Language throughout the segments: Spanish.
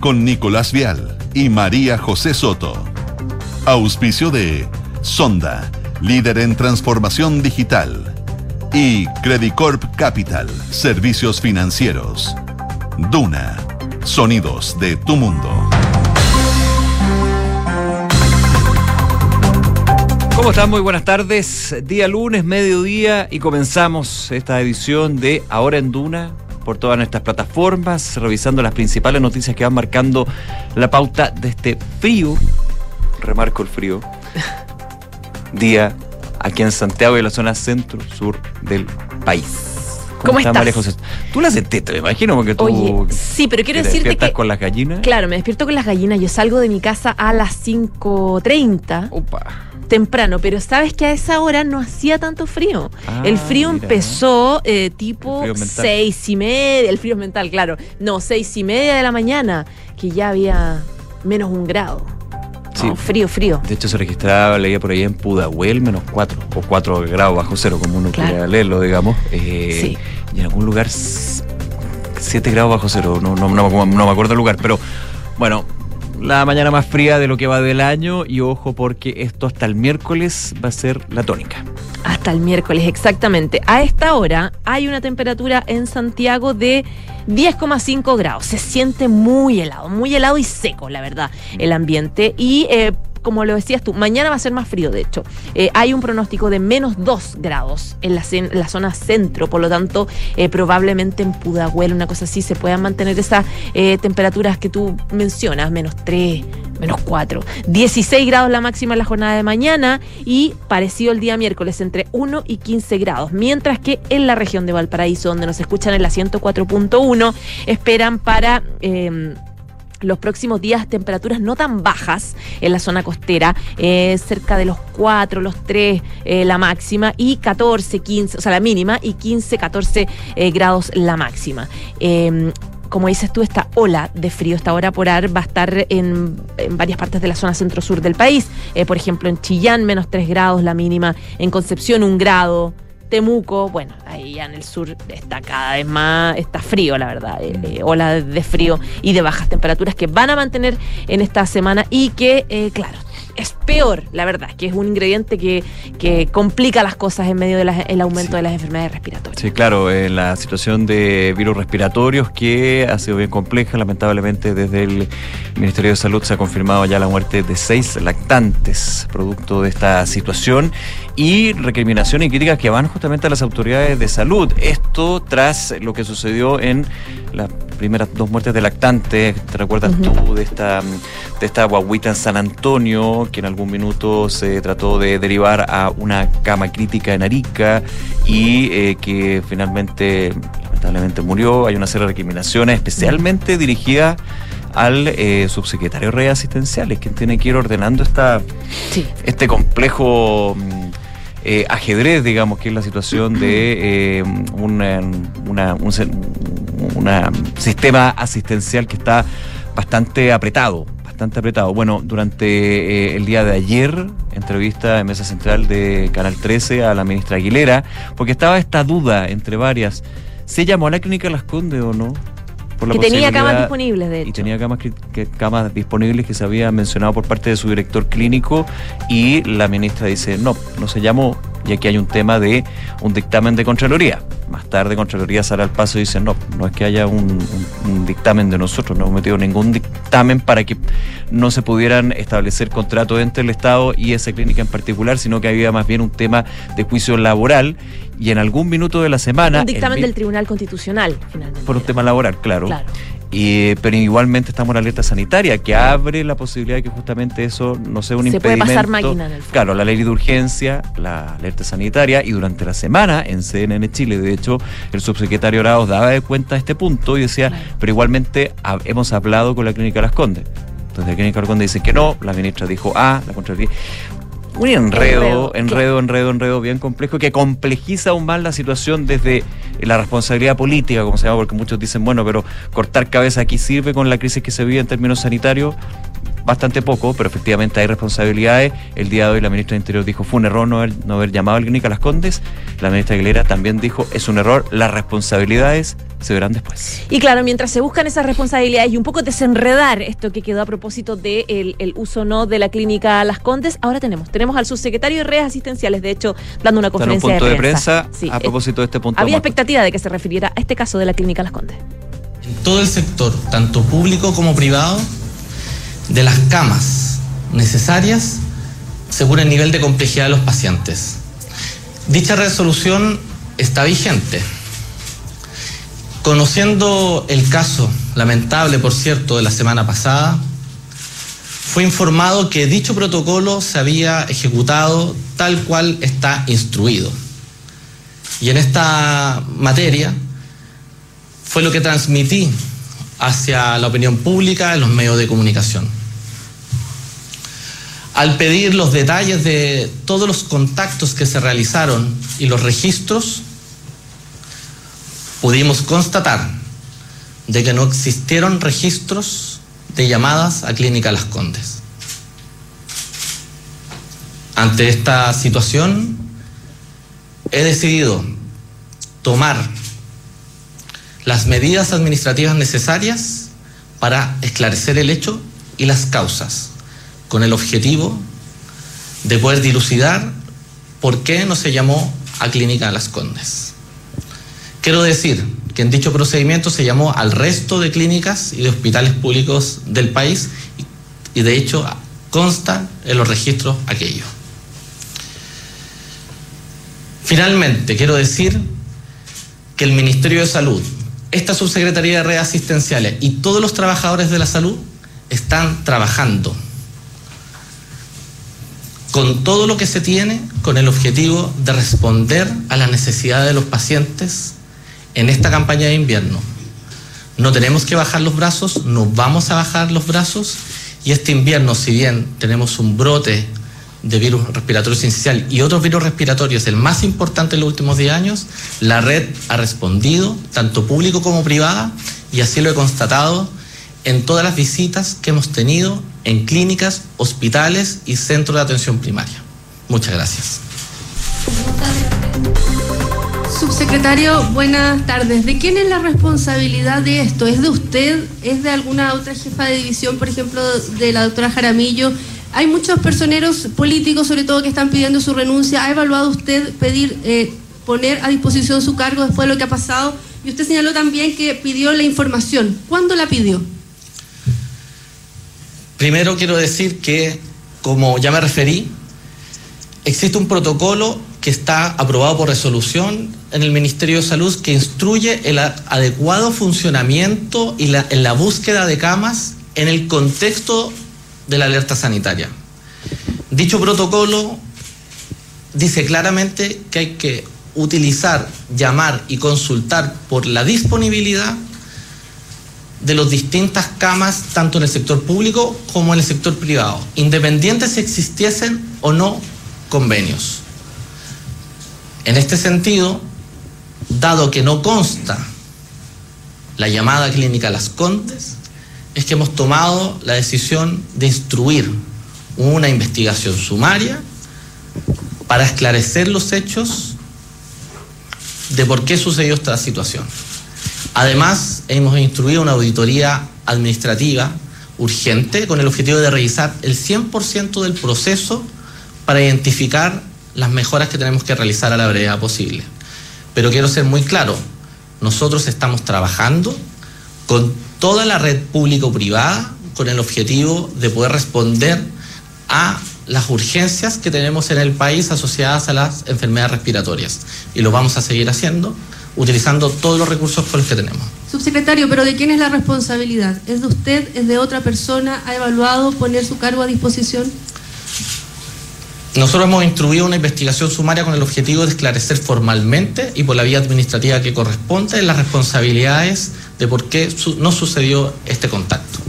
con Nicolás Vial y María José Soto. Auspicio de Sonda, líder en transformación digital. Y Credicorp Capital, servicios financieros. Duna, sonidos de tu mundo. ¿Cómo están? Muy buenas tardes. Día lunes, mediodía y comenzamos esta edición de Ahora en Duna por todas nuestras plataformas, revisando las principales noticias que van marcando la pauta de este frío, remarco el frío, día aquí en Santiago y en la zona centro-sur del país. ¿Cómo, estás, María José? Tú la sentiste, me imagino, porque tú. Oye, sí, pero quiero decirte que. con las gallinas? Claro, me despierto con las gallinas. Yo salgo de mi casa a las 5.30. Opa temprano, pero sabes que a esa hora no hacía tanto frío. Ah, el frío mira. empezó eh, tipo seis y media, el frío mental, claro. No, seis y media de la mañana, que ya había menos un grado. Sí. No, frío, frío. De hecho, se registraba, leía por ahí en Pudahuel, menos 4 o 4 grados bajo cero, como uno Claro. quiera leerlo, digamos. Eh, Sí. Y en algún lugar 7 grados bajo cero, no, no, no, no me acuerdo el lugar, pero bueno, la mañana más fría de lo que va del año y ojo porque esto hasta el miércoles va a ser la tónica. Hasta el miércoles, exactamente. A esta hora hay una temperatura en Santiago de 10,5 grados. Se siente muy helado, muy helado y seco, la verdad, el ambiente. Y eh, como lo decías tú, mañana va a ser más frío, de hecho. Eh, hay un pronóstico de menos 2 grados en la, zona centro, por lo tanto, eh, probablemente en Pudahuel, una cosa así, se puedan mantener esas eh, temperaturas que tú mencionas, menos 3, menos 4. 16 grados la máxima en la jornada de mañana y parecido el día miércoles entre 1 y 15 grados. Mientras que en la región de Valparaíso, donde nos escuchan en la 104.1, esperan para... los próximos días temperaturas no tan bajas en la zona costera, eh, cerca de los 4, los 3 eh, la máxima y 14, 15, o sea, la mínima y 15, 14 eh, grados la máxima. Eh, como dices tú, esta ola de frío, esta hora polar, va a estar en, varias partes de la zona centro-sur del país. Por ejemplo, en Chillán, menos 3 grados la mínima. En Concepción, un grado. Temuco, bueno, ahí ya en el sur está cada vez más, está frío, la verdad, eh, eh, ola de frío y de bajas temperaturas que van a mantener en esta semana y que, eh, claro, es peor, la verdad, que es un ingrediente que, que complica las cosas en medio del aumento Sí. de las enfermedades respiratorias. Sí, claro, en la situación de virus respiratorios que ha sido bien compleja, lamentablemente desde el Ministerio de Salud se ha confirmado ya la muerte de seis lactantes producto de esta situación y recriminaciones y críticas que van justamente a las autoridades de salud. Esto tras lo que sucedió en las primeras dos muertes de lactantes, ¿te recuerdas Ujú. tú de esta, de esta guaguita en San Antonio que en algún minuto se trató de derivar a una cama crítica en Arica y eh, que finalmente lamentablemente murió. Hay una serie de recriminaciones especialmente dirigidas al eh, subsecretario de redes asistenciales, quien tiene que ir ordenando esta, Sí. este complejo mm, eh, ajedrez, digamos, que es la situación de eh, una- una- un, sistema asistencial que está bastante apretado, bastante apretado. Bueno, durante eh, el día de ayer, entrevista en Mesa Central de Canal 13 a la ministra Aguilera, porque estaba esta duda entre varias. ¿Se llamó a la clínica Las Condes o no? Por la Que tenía camas disponibles, de hecho. y tenía camas, que- que- camas disponibles que se había mencionado por parte de su director clínico y la ministra dice, no, no se llamó, y aquí hay un tema de un dictamen de Contraloría. Más tarde Contraloría sale al paso y dice, no, no es que haya un, un- un dictamen de nosotros, no hemos metido ningún dictamen para que no se pudieran establecer contratos entre el Estado y esa clínica en particular, sino que había más bien un tema de juicio laboral y en algún minuto de la semana... Un dictamen del Tribunal Constitucional, finalmente. por un tema laboral, claro. Claro. Y, pero igualmente estamos en la alerta sanitaria, que abre la posibilidad de que justamente eso no sea un Se puede impedimento. pasar máquina en el fondo. Claro, la ley de urgencia, la alerta sanitaria, y durante la semana en CNN Chile, de hecho, el subsecretario Arauz daba de cuenta este punto y decía, Claro. pero igualmente hemos hablado con la clínica Las Condes. Entonces la clínica Las Condes dice que no, la ministra dijo A, la Contraloría. Un enredo, Enredo, enredo, enredo, enredo bien complejo que complejiza aún más la situación desde la responsabilidad política, como se llama, porque muchos dicen, bueno, pero cortar cabeza aquí sirve con la crisis que se vive en términos sanitarios. Bastante poco, pero efectivamente hay responsabilidades. El día de hoy la ministra de Interior dijo fue un error no haber, no haber llamado al Clínica Las Condes. La ministra Aguilera también dijo es un error, las responsabilidades se verán después. Y claro, mientras se buscan esas responsabilidades y un poco desenredar esto que quedó a propósito del de el uso no de la clínica Las Condes, ahora tenemos, tenemos al subsecretario de redes asistenciales, de hecho, dando una conferencia un punto de prensa. a eh, propósito de este punto. Había expectativa de que se refiriera a este caso de la clínica Las Condes. En todo el sector, tanto público como privado, de las camas necesarias según el nivel de complejidad de los pacientes. Dicha resolución está vigente. Conociendo el caso lamentable, por cierto, de la semana pasada, fue informado que dicho protocolo se había ejecutado tal cual está instruido. Y en esta materia fue lo que transmití hacia la opinión pública en los medios de comunicación. Al pedir los detalles de todos los contactos que se realizaron y los registros, pudimos constatar de que no existieron registros de llamadas a Clínica Las Condes. Ante esta situación, he decidido tomar las medidas administrativas necesarias para esclarecer el hecho y las causas, con el objetivo de poder dilucidar por qué no se llamó a Clínica Las Condes. Quiero decir que en dicho procedimiento se llamó al resto de clínicas y de hospitales públicos del país y de hecho consta en los registros aquellos. Finalmente, quiero decir que el Ministerio de Salud, esta subsecretaría de redes asistenciales y todos los trabajadores de la salud están trabajando con todo lo que se tiene con el objetivo de responder a las necesidades de los pacientes en esta campaña de invierno. No tenemos que bajar los brazos, no vamos a bajar los brazos y este invierno, si bien tenemos un brote de virus respiratorio sincicial y otros virus respiratorios, el más importante en los últimos 10 años, la red ha respondido, tanto público como privada, y así lo he constatado en todas las visitas que hemos tenido en clínicas, hospitales y centros de atención primaria. Muchas gracias. Subsecretario, buenas tardes. ¿De quién es la responsabilidad de esto? ¿Es de usted? ¿Es de alguna otra jefa de división, por ejemplo, de la doctora Jaramillo? Hay muchos personeros políticos, sobre todo, que están pidiendo su renuncia. ¿Ha evaluado usted pedir, eh, poner a disposición su cargo después de lo que ha pasado? Y usted señaló también que pidió la información. ¿Cuándo la pidió? Primero quiero decir que, como ya me referí, existe un protocolo que está aprobado por resolución en el Ministerio de Salud que instruye el adecuado funcionamiento y la, en la búsqueda de camas en el contexto de la alerta sanitaria. Dicho protocolo dice claramente que hay que utilizar, llamar y consultar por la disponibilidad de las distintas camas, tanto en el sector público como en el sector privado, independientes si existiesen o no convenios. En este sentido, dado que no consta la llamada clínica Las Condes, es que hemos tomado la decisión de instruir una investigación sumaria para esclarecer los hechos de por qué sucedió esta situación. Además, hemos instruido una auditoría administrativa urgente con el objetivo de revisar el 100% del proceso para identificar las mejoras que tenemos que realizar a la brevedad posible. Pero quiero ser muy claro, nosotros estamos trabajando con toda la red público-privada con el objetivo de poder responder a las urgencias que tenemos en el país asociadas a las enfermedades respiratorias. Y lo vamos a seguir haciendo utilizando todos los recursos con los que tenemos. Subsecretario, pero ¿de quién es la responsabilidad? ¿Es de usted? ¿Es de otra persona? ¿Ha evaluado poner su cargo a disposición? Nosotros hemos instruido una investigación sumaria con el objetivo de esclarecer formalmente y por la vía administrativa que corresponde las responsabilidades de por qué no sucedió este contacto.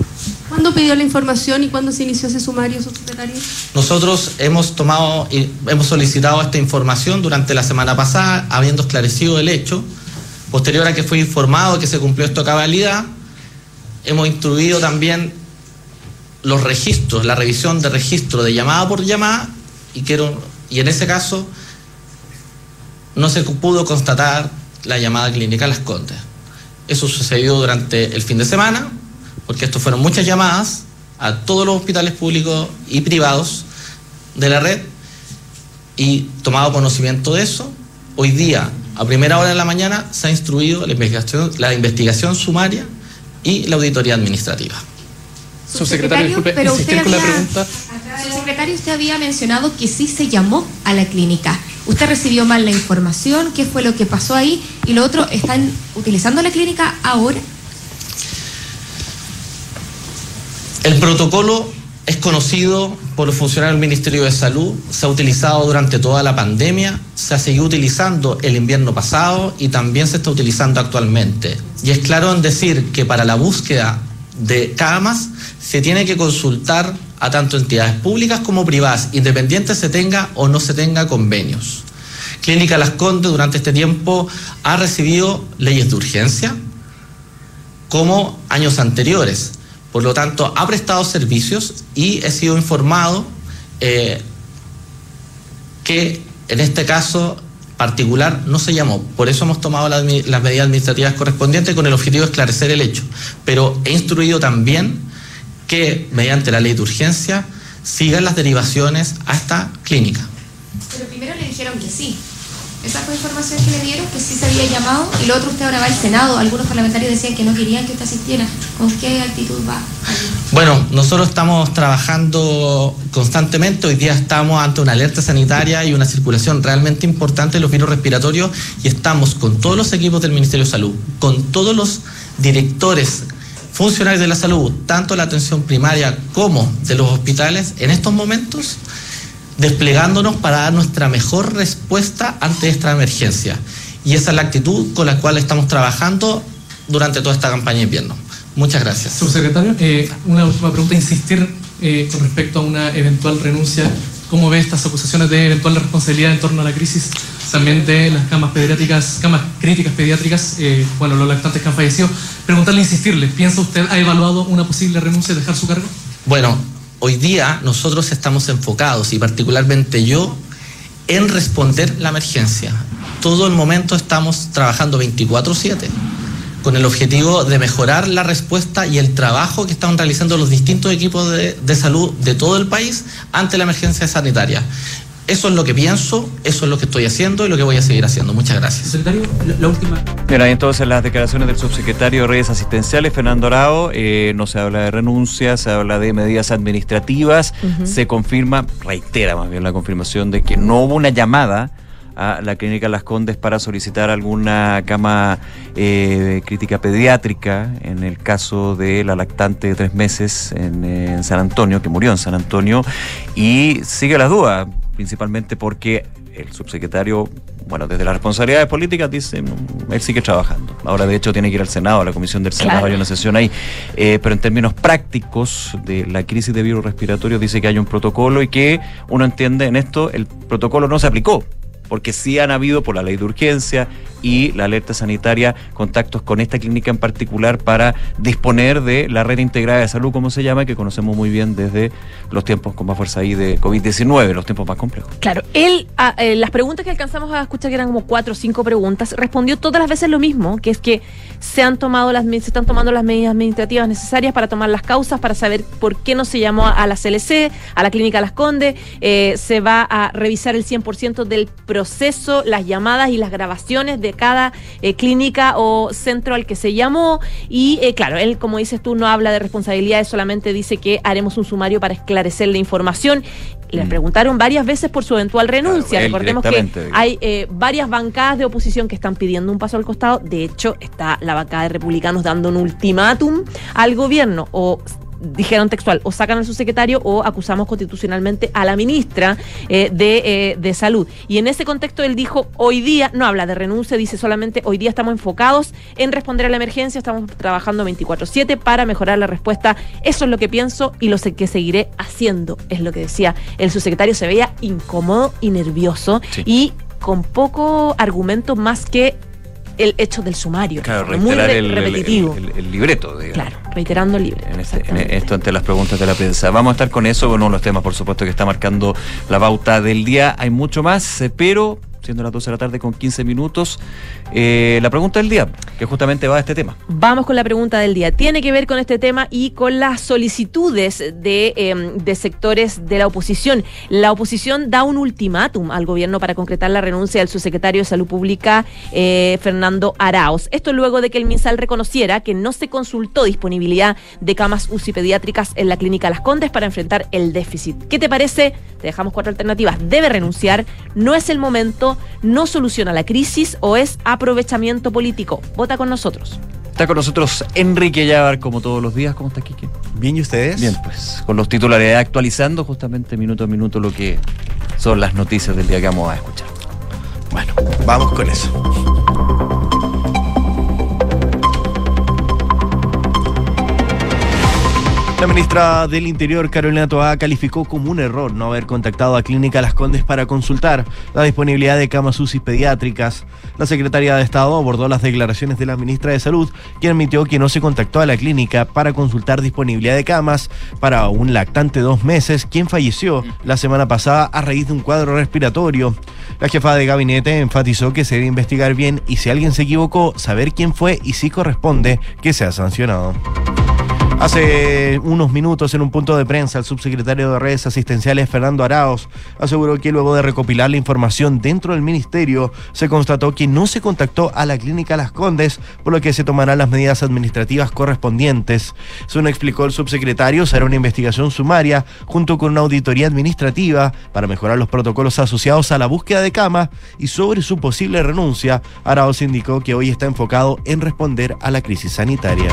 ¿Cuándo pidió la información y cuándo se inició ese sumario, subsecretario? Nosotros hemos tomado hemos solicitado esta información durante la semana pasada, habiendo esclarecido el hecho. Posterior a que fue informado que se cumplió esto a cabalidad, hemos instruido también los registros, la revisión de registro de llamada por llamada y, quiero, y en ese caso no se pudo constatar la llamada clínica a Las Condes. Eso sucedió durante el fin de semana, porque esto fueron muchas llamadas a todos los hospitales públicos y privados de la red y tomado conocimiento de eso, hoy día, a primera hora de la mañana, se ha instruido la investigación, la investigación sumaria y la auditoría administrativa. Subsecretario, disculpe, pero insistir usted con la pregunta. Subsecretario, usted había mencionado que sí se llamó a la clínica. ¿Usted recibió mal la información? ¿Qué fue lo que pasó ahí? Y lo otro, ¿están utilizando la clínica ahora? El protocolo es conocido por los funcionarios del Ministerio de Salud, se ha utilizado durante toda la pandemia, se ha seguido utilizando el invierno pasado y también se está utilizando actualmente. Y es claro en decir que para la búsqueda de camas se tiene que consultar a tanto entidades públicas como privadas, independientes se tenga o no se tenga convenios. Clínica Las Condes durante este tiempo ha recibido leyes de urgencia, como años anteriores. Por lo tanto, ha prestado servicios y he sido informado eh, que en este caso particular no se llamó. Por eso hemos tomado las, medidas administrativas correspondientes con el objetivo de esclarecer el hecho. Pero he instruido también que mediante la ley de urgencia sigan las derivaciones a esta clínica. Pero primero le dijeron que sí. Esa fue información que le dieron, que sí se había llamado. Y lo otro, usted ahora va al Senado. Algunos parlamentarios decían que no querían que usted asistiera. ¿Con qué actitud va? Bueno, nosotros estamos trabajando constantemente. Hoy día estamos ante una alerta sanitaria y una circulación realmente importante de los virus respiratorios y estamos con todos los equipos del Ministerio de Salud, con todos los directores, funcionarios de la salud, tanto la atención primaria como de los hospitales, en estos momentos desplegándonos para dar nuestra mejor respuesta ante esta emergencia. Y esa es la actitud con la cual estamos trabajando durante toda esta campaña de invierno. Muchas gracias. Subsecretario, eh, una última pregunta, insistir eh, con respecto a una eventual renuncia. ¿Cómo ve estas acusaciones de eventual responsabilidad en torno a la crisis también de las camas pediátricas, camas críticas pediátricas, eh, bueno, los lactantes que han fallecido? Preguntarle, insistirle, ¿piensa usted, ha evaluado una posible renuncia y dejar su cargo? Bueno, hoy día nosotros estamos enfocados y particularmente yo en responder la emergencia. Todo el momento estamos trabajando 24/7 con el objetivo de mejorar la respuesta y el trabajo que están realizando los distintos equipos de, salud de todo el país ante la emergencia sanitaria. Eso es lo que pienso, eso es lo que estoy haciendo y lo que voy a seguir haciendo. Muchas gracias. Secretario, la, la última. Mira, entonces las declaraciones del subsecretario de redes asistenciales, Fernando Arao, eh, no se habla de renuncia, se habla de medidas administrativas, se confirma, reitera más bien la confirmación de que no hubo una llamada a la clínica Las Condes para solicitar alguna cama eh, crítica pediátrica en el caso de la lactante de tres meses en, en San Antonio, que murió en San Antonio, y sigue las dudas, principalmente porque el subsecretario, bueno, desde las responsabilidades políticas dice, mm, él sigue trabajando. Ahora, de hecho, tiene que ir al Senado, a la comisión del Senado, Claro. hay una sesión ahí. Eh, pero en términos prácticos de la crisis de virus respiratorios, dice que hay un protocolo y que uno entiende en esto, el protocolo no se aplicó. Porque sí han habido por la ley de urgencia y la alerta sanitaria contactos con esta clínica en particular para disponer de la red integrada de salud, como se llama, que conocemos muy bien desde los tiempos con más fuerza ahí de COVID-19, los tiempos más complejos. Claro, él, a- eh, las preguntas que alcanzamos a escuchar, que eran como cuatro o cinco preguntas, respondió todas las veces lo mismo, que es que se han tomado las, se están tomando las medidas administrativas necesarias para tomar las causas, para saber por qué no se llamó a la CLC, a la Clínica Las Condes, eh, se va a revisar el 100% del proceso, las llamadas y las grabaciones de cada eh, clínica o centro al que se llamó, y eh, claro, él, como dices tú, no habla de responsabilidades, solamente dice que haremos un sumario para esclarecer la información. Le Mm. preguntaron varias veces por su eventual renuncia. Claro, Recordemos que hay eh, varias bancadas de oposición que están pidiendo un paso al costado. De hecho, está la bancada de republicanos dando un ultimátum al gobierno o dijeron textual, o sacan al subsecretario o acusamos constitucionalmente a la ministra eh, de, eh, de Salud. Y en ese contexto él dijo, hoy día, no habla de renuncia, dice solamente, hoy día estamos enfocados en responder a la emergencia, estamos trabajando 24/7 para mejorar la respuesta. Eso es lo que pienso y lo sé que seguiré haciendo, es lo que decía el subsecretario. Se veía incómodo y nervioso Sí. y con poco argumento más que el hecho del sumario. Claro, muy re- el, el- repetitivo. el- el libreto, digamos. claro, reiterando el libro. En, este- en esto ante las preguntas de la prensa. Vamos a estar con eso, con uno de los temas, por supuesto, que está marcando la pauta del día. Hay mucho más, eh, pero siendo las 12 de la tarde con 15 minutos, eh, la pregunta del día, que justamente va a este tema. Vamos con la pregunta del día. Tiene que ver con este tema y con las solicitudes de, de sectores de la oposición. La oposición da un ultimátum al gobierno para concretar la renuncia del subsecretario de Salud Pública, eh, Fernando Araos. Esto luego de que el MinSal reconociera que no se consultó disponibilidad de camas UCI pediátricas en la clínica Las Condes para enfrentar el déficit. ¿Qué te parece? Te dejamos cuatro alternativas. ¿Debe renunciar? ¿No es el momento? ¿No soluciona la crisis? ¿O es aprovechamiento político? Vota con nosotros. Está con nosotros Enrique Yavar, como todos los días. ¿Cómo está, Kike? Bien, ¿y ustedes? Bien, pues con los titulares actualizando justamente minuto a minuto lo que son las noticias del día que vamos a escuchar. Bueno, vamos con eso. La ministra del Interior, Carolina Toá, calificó como un error no haber contactado a Clínica Las Condes para consultar la disponibilidad de camas UCI pediátricas. La secretaria de Estado abordó las declaraciones de la ministra de Salud, quien admitió que no se contactó a la clínica para consultar disponibilidad de camas para un lactante de dos meses, quien falleció la semana pasada a raíz de un cuadro respiratorio. La jefa de gabinete enfatizó que se debe investigar bien y si alguien se equivocó, saber quién fue y si corresponde que sea sancionado. Hace unos minutos en un punto de prensa, el subsecretario de redes asistenciales Fernando Araos aseguró que luego de recopilar la información dentro del ministerio, se constató que no se contactó a la clínica Las Condes, por lo que se tomarán las medidas administrativas correspondientes. Según explicó el subsecretario, será una investigación sumaria junto con una auditoría administrativa para mejorar los protocolos asociados a la búsqueda de cama y sobre su posible renuncia, Araos indicó que hoy está enfocado en responder a la crisis sanitaria.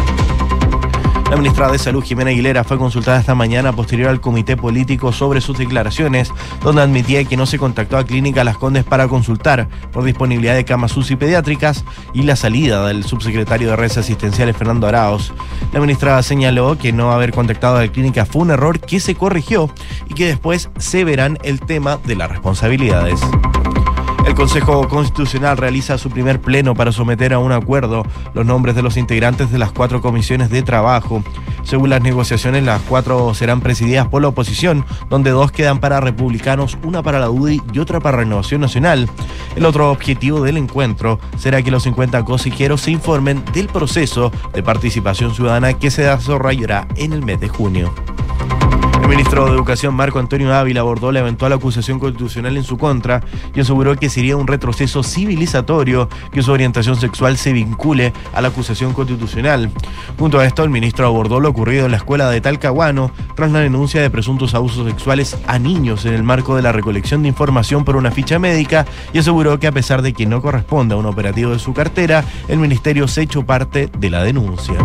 La ministra de Salud, Jimena Aguilera, fue consultada esta mañana posterior al comité político sobre sus declaraciones, donde admitía que no se contactó a Clínica Las Condes para consultar por disponibilidad de camas UCI pediátricas y la salida del subsecretario de redes asistenciales, Fernando Araos. La ministra señaló que no haber contactado a la clínica fue un error que se corrigió y que después se verán el tema de las responsabilidades. El Consejo Constitucional realiza su primer pleno para someter a un acuerdo los nombres de los integrantes de las cuatro comisiones de trabajo. Según las negociaciones, las cuatro serán presididas por la oposición, donde dos quedan para republicanos, una para la UDI y otra para Renovación Nacional. El otro objetivo del encuentro será que los 50 consejeros se informen del proceso de participación ciudadana que se desarrollará en el mes de junio. El ministro de Educación, Marco Antonio Ávila, abordó la eventual acusación constitucional en su contra y aseguró que sería un retroceso civilizatorio que su orientación sexual se vincule a la acusación constitucional. Junto a esto, el ministro abordó lo ocurrido en la escuela de Talcahuano tras la denuncia de presuntos abusos sexuales a niños en el marco de la recolección de información por una ficha médica y aseguró que a pesar de que no corresponde a un operativo de su cartera, el ministerio se echó parte de la denuncia.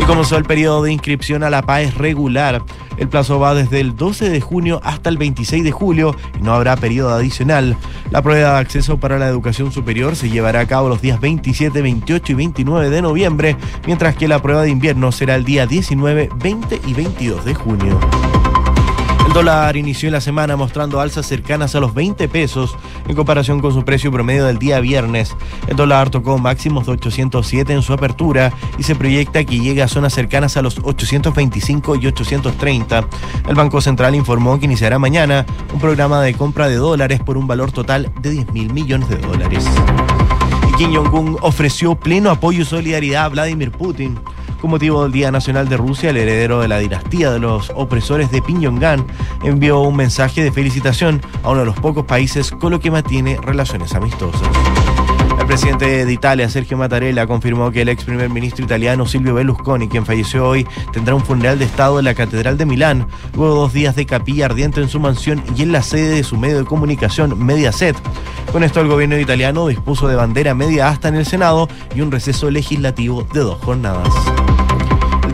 Y comenzó el periodo de inscripción a la PAES regular. El plazo va desde el 12 de junio hasta el 26 de julio y no habrá periodo adicional. La prueba de acceso para la educación superior se llevará a cabo los días 27, 28 y 29 de noviembre, mientras que la prueba de invierno será el día 19, 20 y 22 de junio. Dólar inició la semana mostrando alzas cercanas a los 20 pesos en comparación con su precio promedio del día viernes. El dólar tocó máximos de 807 en su apertura y se proyecta que llegue a zonas cercanas a los 825 y 830. El Banco Central informó que iniciará mañana un programa de compra de dólares por un valor total de 10 mil millones de dólares. Y Kim Jong-un ofreció pleno apoyo y solidaridad a Vladimir Putin. Con motivo del Día Nacional de Rusia, el heredero de la dinastía de los opresores de Pyongyang envió un mensaje de felicitación a uno de los pocos países con lo que mantiene relaciones amistosas. El presidente de Italia, Sergio Mattarella, confirmó que el ex primer ministro italiano Silvio Berlusconi, quien falleció hoy, tendrá un funeral de Estado en la Catedral de Milán, luego de dos días de capilla ardiente en su mansión y en la sede de su medio de comunicación Mediaset. Con esto, el gobierno italiano dispuso de bandera media hasta en el Senado y un receso legislativo de dos jornadas.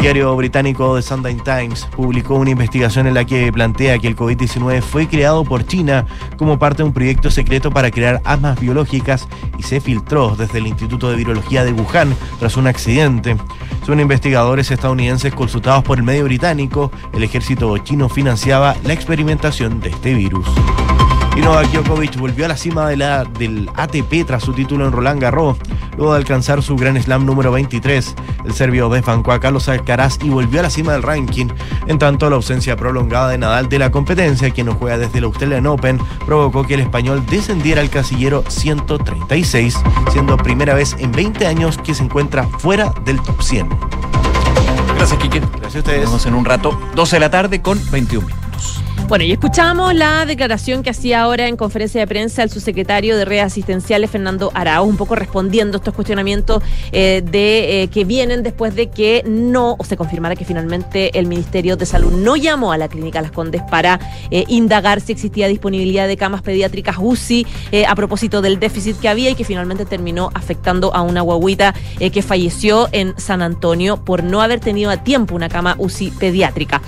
Diario británico The Sunday Times publicó una investigación en la que plantea que el COVID-19 fue creado por China como parte de un proyecto secreto para crear armas biológicas y se filtró desde el Instituto de Virología de Wuhan tras un accidente. Según investigadores estadounidenses consultados por el medio británico, el ejército chino financiaba la experimentación de este virus. Y Novak Djokovic volvió a la cima de la, del ATP tras su título en Roland Garros, luego de alcanzar su Grand Slam número 23. El serbio desbancó a Carlos Alcaraz y volvió a la cima del ranking. En tanto, la ausencia prolongada de Nadal de la competencia, quien no juega desde el Australian Open, provocó que el español descendiera al casillero 136, siendo primera vez en 20 años que se encuentra fuera del top 100. Gracias, Kike. Gracias a ustedes. Nos vemos en un rato, 12 de la tarde con 21 Bueno, y escuchamos la declaración que hacía ahora en conferencia de prensa el subsecretario de redes asistenciales, Fernando Arauz, un poco respondiendo estos cuestionamientos eh, de eh, que vienen después de que no, se confirmara que finalmente el Ministerio de Salud no llamó a la Clínica Las Condes para eh, indagar si existía disponibilidad de camas pediátricas UCI a propósito del déficit que había y que finalmente terminó afectando a una guaguita que falleció en San Antonio por no haber tenido a tiempo una cama UCI pediátrica.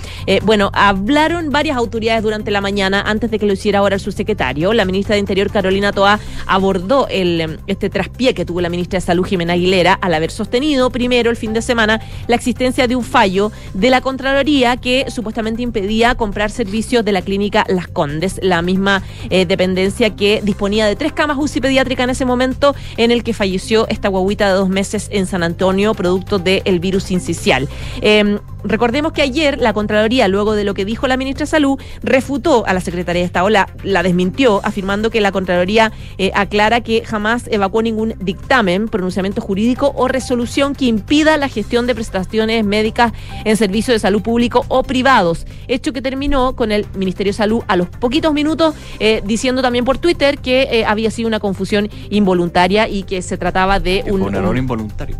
Bueno, hablaron varias autoridades durante la mañana antes de que lo hiciera ahora el subsecretario. La ministra de Interior, Carolina Toa, abordó el, eh, este traspié que tuvo la ministra de Salud, Jimena Aguilera, al haber sostenido primero el fin de semana la existencia de un fallo de la Contraloría que supuestamente impedía comprar servicios de la clínica Las Condes, la misma eh, dependencia que disponía de tres camas UCI pediátrica en ese momento en el que falleció esta guaguita de dos meses en San Antonio, producto del virus incisional. Eh, Recordemos que ayer la Contraloría, luego de lo que dijo la ministra de Salud, refutó a la Secretaría de Estado, la, la desmintió, afirmando que la Contraloría eh, aclara que jamás evacuó ningún dictamen, pronunciamiento jurídico o resolución que impida la gestión de prestaciones médicas en servicios de salud público o privados. Hecho que terminó con el Ministerio de Salud a los poquitos minutos eh, diciendo también por Twitter que eh, había sido una confusión involuntaria y que se trataba de un, un error un- involuntario.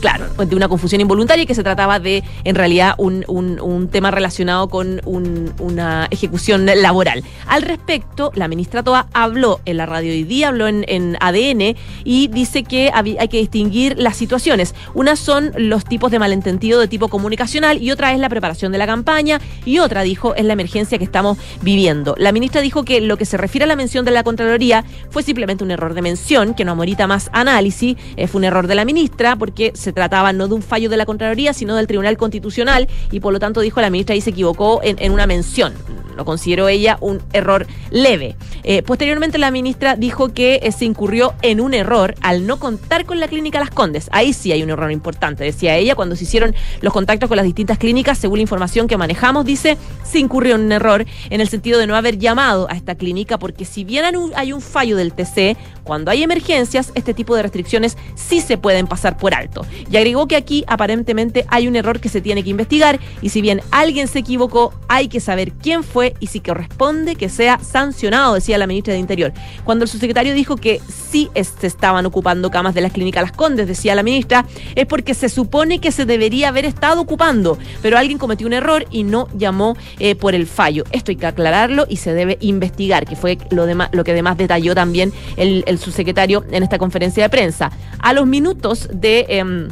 Claro, de una confusión involuntaria y que se trataba de, en realidad, un, un- tema relacionado con un- una ejecución laboral. Al respecto, la ministra Toa habló en la radio hoy día, habló en, en ADN y dice que hay que distinguir las situaciones. Unas son los tipos de malentendido de tipo comunicacional y otra es la preparación de la campaña y otra, dijo, es la emergencia que estamos viviendo. La ministra dijo que lo que se refiere a la mención de la Contraloría fue simplemente un error de mención, que no amerita más análisis, eh, fue un error de la ministra porque se trataba no de un fallo de la Contraloría, sino del Tribunal Constitucional y por lo tanto dijo la ministra y se equivocó en, en una mención. Lo consideró ella un error leve. Eh, posteriormente la ministra dijo que eh, se incurrió en un error al no contar con la clínica Las Condes. Ahí sí hay un error importante, decía ella, cuando se hicieron los contactos con las distintas clínicas, según la información que manejamos, dice, se incurrió en un error en el sentido de no haber llamado a esta clínica, porque si bien hay un- fallo del TC, cuando hay emergencias, este tipo de restricciones sí se pueden pasar por alto. Y agregó que aquí aparentemente hay un error que se tiene que investigar y si bien alguien se equivocó, hay que saber quién fue y si corresponde que sea sancionado, decía la ministra de Interior. Cuando el subsecretario dijo que sí se estaban ocupando camas de las clínicas Las Condes, decía la ministra, es porque se supone que se debería haber estado ocupando, pero alguien cometió un error y no llamó eh, por el fallo. Esto hay que aclararlo y se debe investigar, que fue lo, lo que además detalló también el, el subsecretario en esta conferencia de prensa. A los minutos de... em,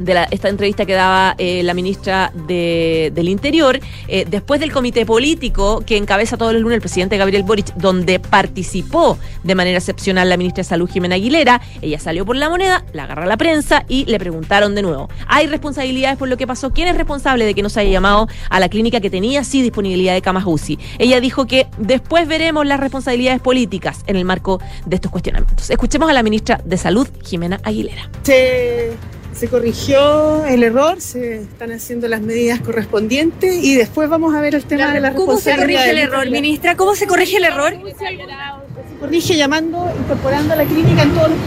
de la- esta entrevista que daba eh, la ministra de- del Interior, eh, después del comité político que encabeza todos los lunes el presidente Gabriel Boric, donde participó de manera excepcional la ministra de Salud Jimena Aguilera, ella salió por la moneda, la agarra la prensa y le preguntaron de nuevo, ¿hay responsabilidades por lo que pasó? ¿Quién es responsable de que no se haya llamado a la clínica que tenía sí disponibilidad de camas UCI? Ella dijo que después veremos las responsabilidades políticas en el marco de estos cuestionamientos. Escuchemos a la ministra de Salud, Jimena Aguilera. Se, se corrigió el error, se están haciendo las medidas correspondientes y después vamos a ver el tema de la ¿Cómo se corrige el error, ministra? ¿Cómo se corrige el error? Se corrige llamando, incorporando a la clínica en todos los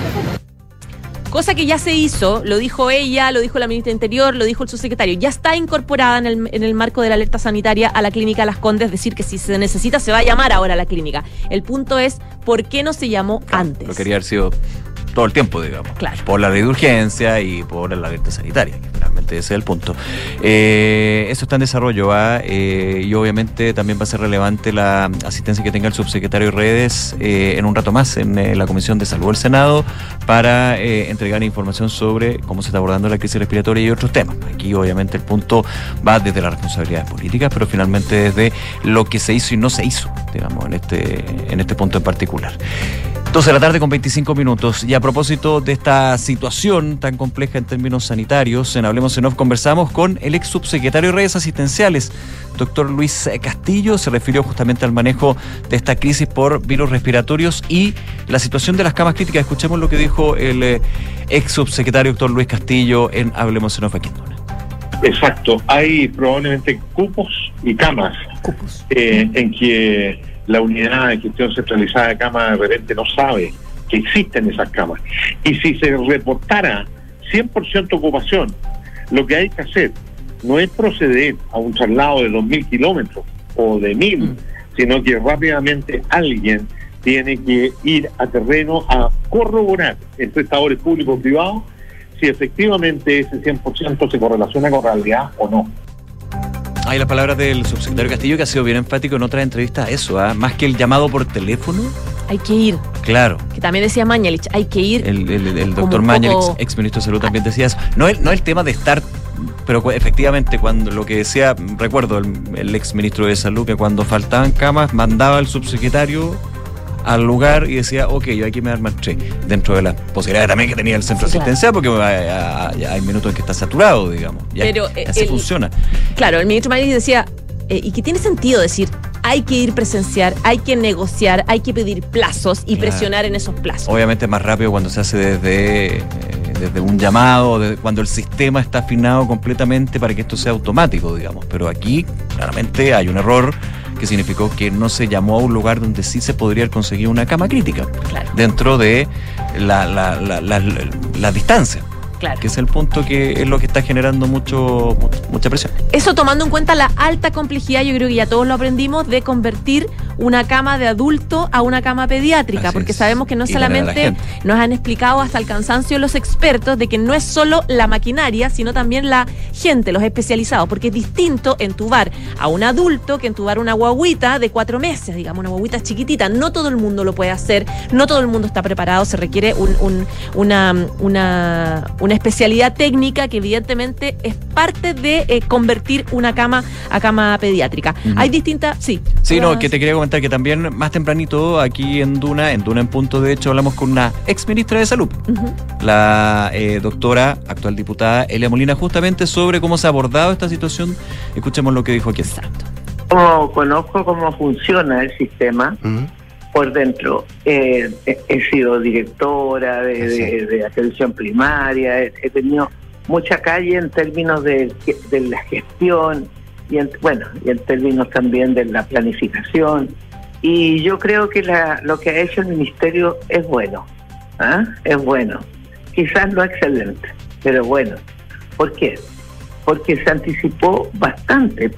Cosa que ya se hizo, lo dijo ella, lo dijo la ministra de Interior, lo dijo el subsecretario, ya está incorporada en el, en el marco de la alerta sanitaria a la clínica Las Condes, es decir, que si se necesita se va a llamar ahora a la clínica. El punto es, ¿por qué no se llamó antes? Lo quería haber sido todo el tiempo, digamos. Claro. Por la ley de urgencia y por la alerta sanitaria, finalmente ese es el punto. Eh, eso está en desarrollo, ¿va? Eh, y obviamente también va a ser relevante la asistencia que tenga el subsecretario de redes eh, en un rato más en la Comisión de Salud del Senado para entregar información sobre cómo se está abordando la crisis respiratoria y otros temas. Aquí obviamente el punto va desde las responsabilidades políticas, pero finalmente desde lo que se hizo y no se hizo, digamos, en este, en este punto en particular. 12 de la tarde con 25 minutos. Y a propósito de esta situación tan compleja en términos sanitarios, en Hablemos en Off conversamos con el ex subsecretario de redes asistenciales, doctor Luis Castillo. Se refirió justamente al manejo de esta crisis por virus respiratorios y la situación de las camas críticas. Escuchemos lo que dijo el eh, ex subsecretario doctor Luis Castillo en Hablemos en Off aquí en Duna. Exacto, hay probablemente cupos y camas eh, en que la unidad de gestión centralizada de camas de repente no sabe que existen esas camas. Y si se reportara 100% ocupación, lo que hay que hacer no es proceder a un traslado de 2.000 kilómetros o de 1.000, sino que rápidamente alguien tiene que ir a terreno a corroborar en prestadores públicos privados si efectivamente ese 100% se correlaciona con realidad o no. Hay las palabras del subsecretario Castillo que ha sido bien enfático en otras entrevistas a eso, ¿ah? más que el llamado por teléfono. Hay que ir. Claro. Que también decía Mañalich, hay que ir. El, el- el como doctor Mañalich, poco- ex ministro de Salud, también decía eso. No el, no el tema de estar, pero efectivamente, cuando lo que decía, recuerdo el, el ex ministro de Salud, que cuando faltaban camas, mandaba al subsecretario al lugar y decía, ok, yo aquí me tres. Dentro de las posibilidades también que tenía el centro Sí, claro. asistencial, porque hay, minutos en que está saturado, digamos. Ya, Pero, eh, así el- funciona. Claro, el ministro Mañalich decía, eh, y que tiene sentido decir, hay que ir presenciar, hay que negociar, hay que pedir plazos y Claro. presionar en esos plazos. Obviamente es más rápido cuando se hace desde, eh, desde un llamado, desde cuando el sistema está afinado completamente para que esto sea automático, digamos. Pero aquí claramente hay un error que significó que no se llamó a un lugar donde sí se podría haber conseguido una cama crítica, Claro. dentro de la, la, la, la- distancia, Claro. que es el punto que es lo que está generando mucho, mu- mucha presión. Eso tomando en cuenta la alta complejidad, yo creo que ya todos lo aprendimos, de convertir una cama de adulto a una cama pediátrica, Así porque es. sabemos que no Y solamente nos han explicado hasta el cansancio los expertos de que no es solo la maquinaria, sino también la gente, los especializados, porque es distinto entubar a un adulto que entubar una guaguita de cuatro meses, digamos, una guaguita chiquitita. No todo el mundo lo puede hacer, no todo el mundo está preparado, se requiere un- un- una, una, una especialidad técnica que evidentemente es parte de eh, convertir una cama a cama pediátrica. Hay distintas, sí. Sí, no, que te quería comentar que también más tempranito aquí en Duna, en Duna en punto, de hecho, hablamos con una ex ministra de Salud, Ujú. la eh, doctora, actual diputada Elia Molina, justamente sobre cómo se ha abordado esta situación. Escuchemos lo que dijo aquí. Exacto. Como conozco cómo funciona el sistema por dentro, eh, he, he sido directora de, de- de atención primaria, he, he tenido mucha calle en términos de, de la gestión y en, bueno, y en términos también de la planificación. Y yo creo que la- lo que ha hecho el ministerio es bueno, ¿ah? es bueno. Quizás no excelente, pero bueno. ¿Por qué? Porque se anticipó bastante.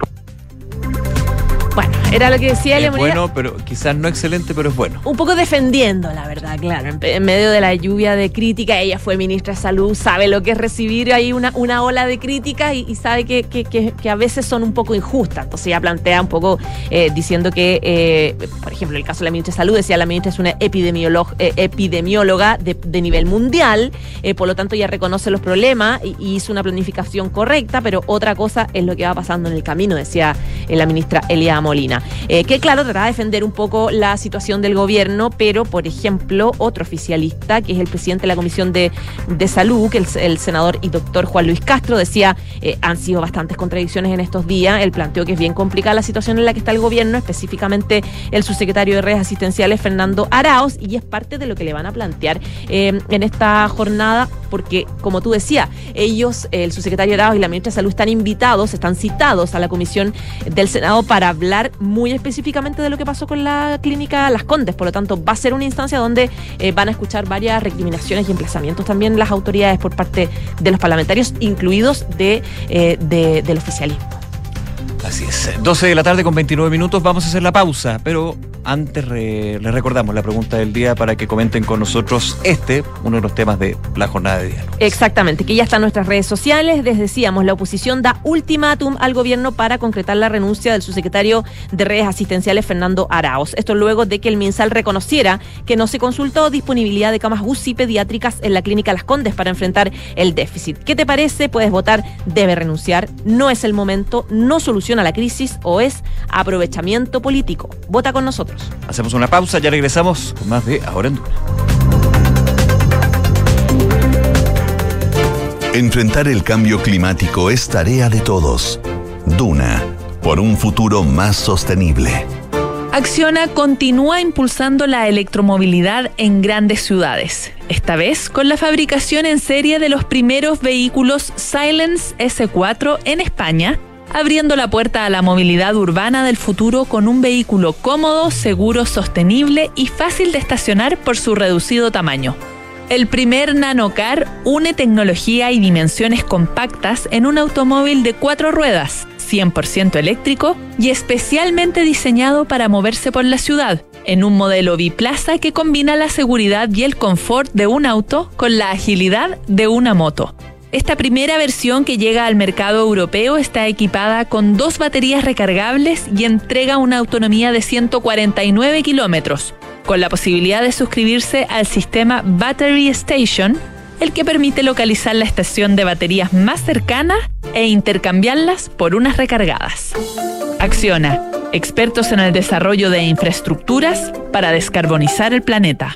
Bueno, era lo que decía Es bueno, pero quizás no excelente, pero es bueno. un poco defendiendo, la verdad, claro. En, en medio de la lluvia de crítica, ella fue ministra de Salud, sabe lo que es recibir ahí una, una ola de críticas y, y sabe que, que- que- que a veces son un poco injustas. Entonces ella plantea un poco eh, diciendo que, eh, por ejemplo, el caso de la ministra de Salud, decía la ministra es una epidemióloga, epidemióloga de, de nivel mundial, eh, por lo tanto ella reconoce los problemas y, y hizo una planificación correcta, pero otra cosa es lo que va pasando en el camino, decía eh, la ministra Elia Molina. Eh, que claro, trataba de defender un poco la situación del gobierno, pero por ejemplo, otro oficialista, que es el presidente de la Comisión de, de Salud, que el, el senador y doctor Juan Luis Castro, decía, eh, han sido bastantes contradicciones en estos días. Él planteó que es bien complicada la situación en la que está el gobierno, específicamente el subsecretario de redes asistenciales, Fernando Araos, y es parte de lo que le van a plantear eh, en esta jornada, porque como tú decías, ellos, el subsecretario Araos y la ministra de Salud están invitados, están citados a la comisión del Senado para hablar muy específicamente de lo que pasó con la clínica Las Condes. Por lo tanto, va a ser una instancia donde eh, van a escuchar varias recriminaciones y emplazamientos también las autoridades por parte de los parlamentarios, incluidos de, eh, de- del oficialismo. Así es. 12 de la tarde con 29 minutos. Vamos a hacer la pausa, pero antes les recordamos la pregunta del día para que comenten con nosotros este, uno de los temas de la jornada de diálogo. Exactamente, que ya está en nuestras redes sociales. Les decíamos, la oposición da ultimátum al gobierno para concretar la renuncia del subsecretario de redes asistenciales, Fernando Araos. Esto luego de que el MinSal reconociera que no se consultó disponibilidad de camas UCI pediátricas en la clínica Las Condes para enfrentar el déficit. ¿Qué te parece? Puedes votar, debe renunciar, no es el momento, no soluciona la crisis o es aprovechamiento político. Vota con nosotros. Hacemos una pausa, ya regresamos con más de Ahora en Duna. Enfrentar el cambio climático es tarea de todos. Duna, por un futuro más sostenible. Acciona continúa impulsando la electromovilidad en grandes ciudades, esta vez con la fabricación en serie de los primeros vehículos Silence S4 en España, abriendo la puerta a la movilidad urbana del futuro con un vehículo cómodo, seguro, sostenible y fácil de estacionar por su reducido tamaño. El primer nanocar une tecnología y dimensiones compactas en un automóvil de cuatro ruedas, 100% eléctrico y especialmente diseñado para moverse por la ciudad, en un modelo biplaza que combina la seguridad y el confort de un auto con la agilidad de una moto. Esta primera versión que llega al mercado europeo está equipada con dos baterías recargables y entrega una autonomía de 149 kilómetros, con la posibilidad de suscribirse al sistema Battery Station, el que permite localizar la estación de baterías más cercana e intercambiarlas por unas recargadas. Acciona, expertos en el desarrollo de infraestructuras para descarbonizar el planeta.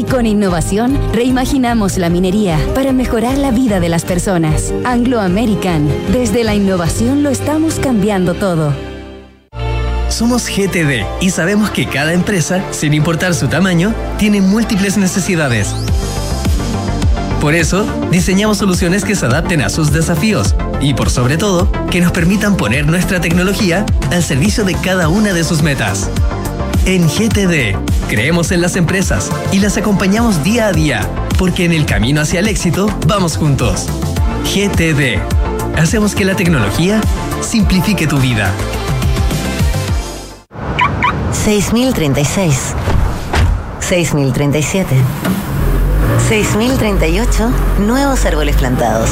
Con innovación reimaginamos la minería para mejorar la vida de las personas. Anglo American. Desde la innovación lo estamos cambiando todo. Somos GTD y sabemos que cada empresa, sin importar su tamaño, tiene múltiples necesidades. Por eso, diseñamos soluciones que se adapten a sus desafíos y, por sobre todo, que nos permitan poner nuestra tecnología al servicio de cada una de sus metas. En GTD, creemos en las empresas y las acompañamos día a día, porque en el camino hacia el éxito vamos juntos. GTD. Hacemos que la tecnología simplifique tu vida. 6036. 6037. 6038. Nuevos árboles plantados.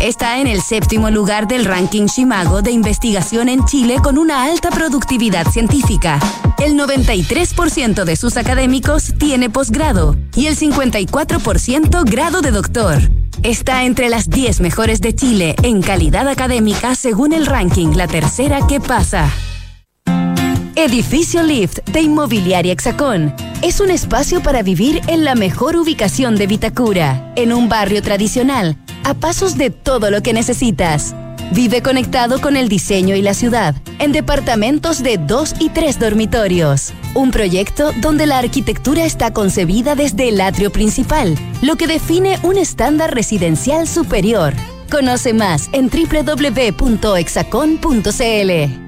Está en el séptimo lugar del ranking Shimago de investigación en Chile con una alta productividad científica. El 93% de sus académicos tiene posgrado y el 54% grado de doctor. Está entre las 10 mejores de Chile en calidad académica según el ranking La Tercera que pasa. Edificio Lift de Inmobiliaria Hexacón. Es un espacio para vivir en la mejor ubicación de Vitacura, en un barrio tradicional, a pasos de todo lo que necesitas. Vive conectado con el diseño y la ciudad, en departamentos de dos y tres dormitorios. Un proyecto donde la arquitectura está concebida desde el atrio principal, lo que define un estándar residencial superior. Conoce más en www.exacon.cl.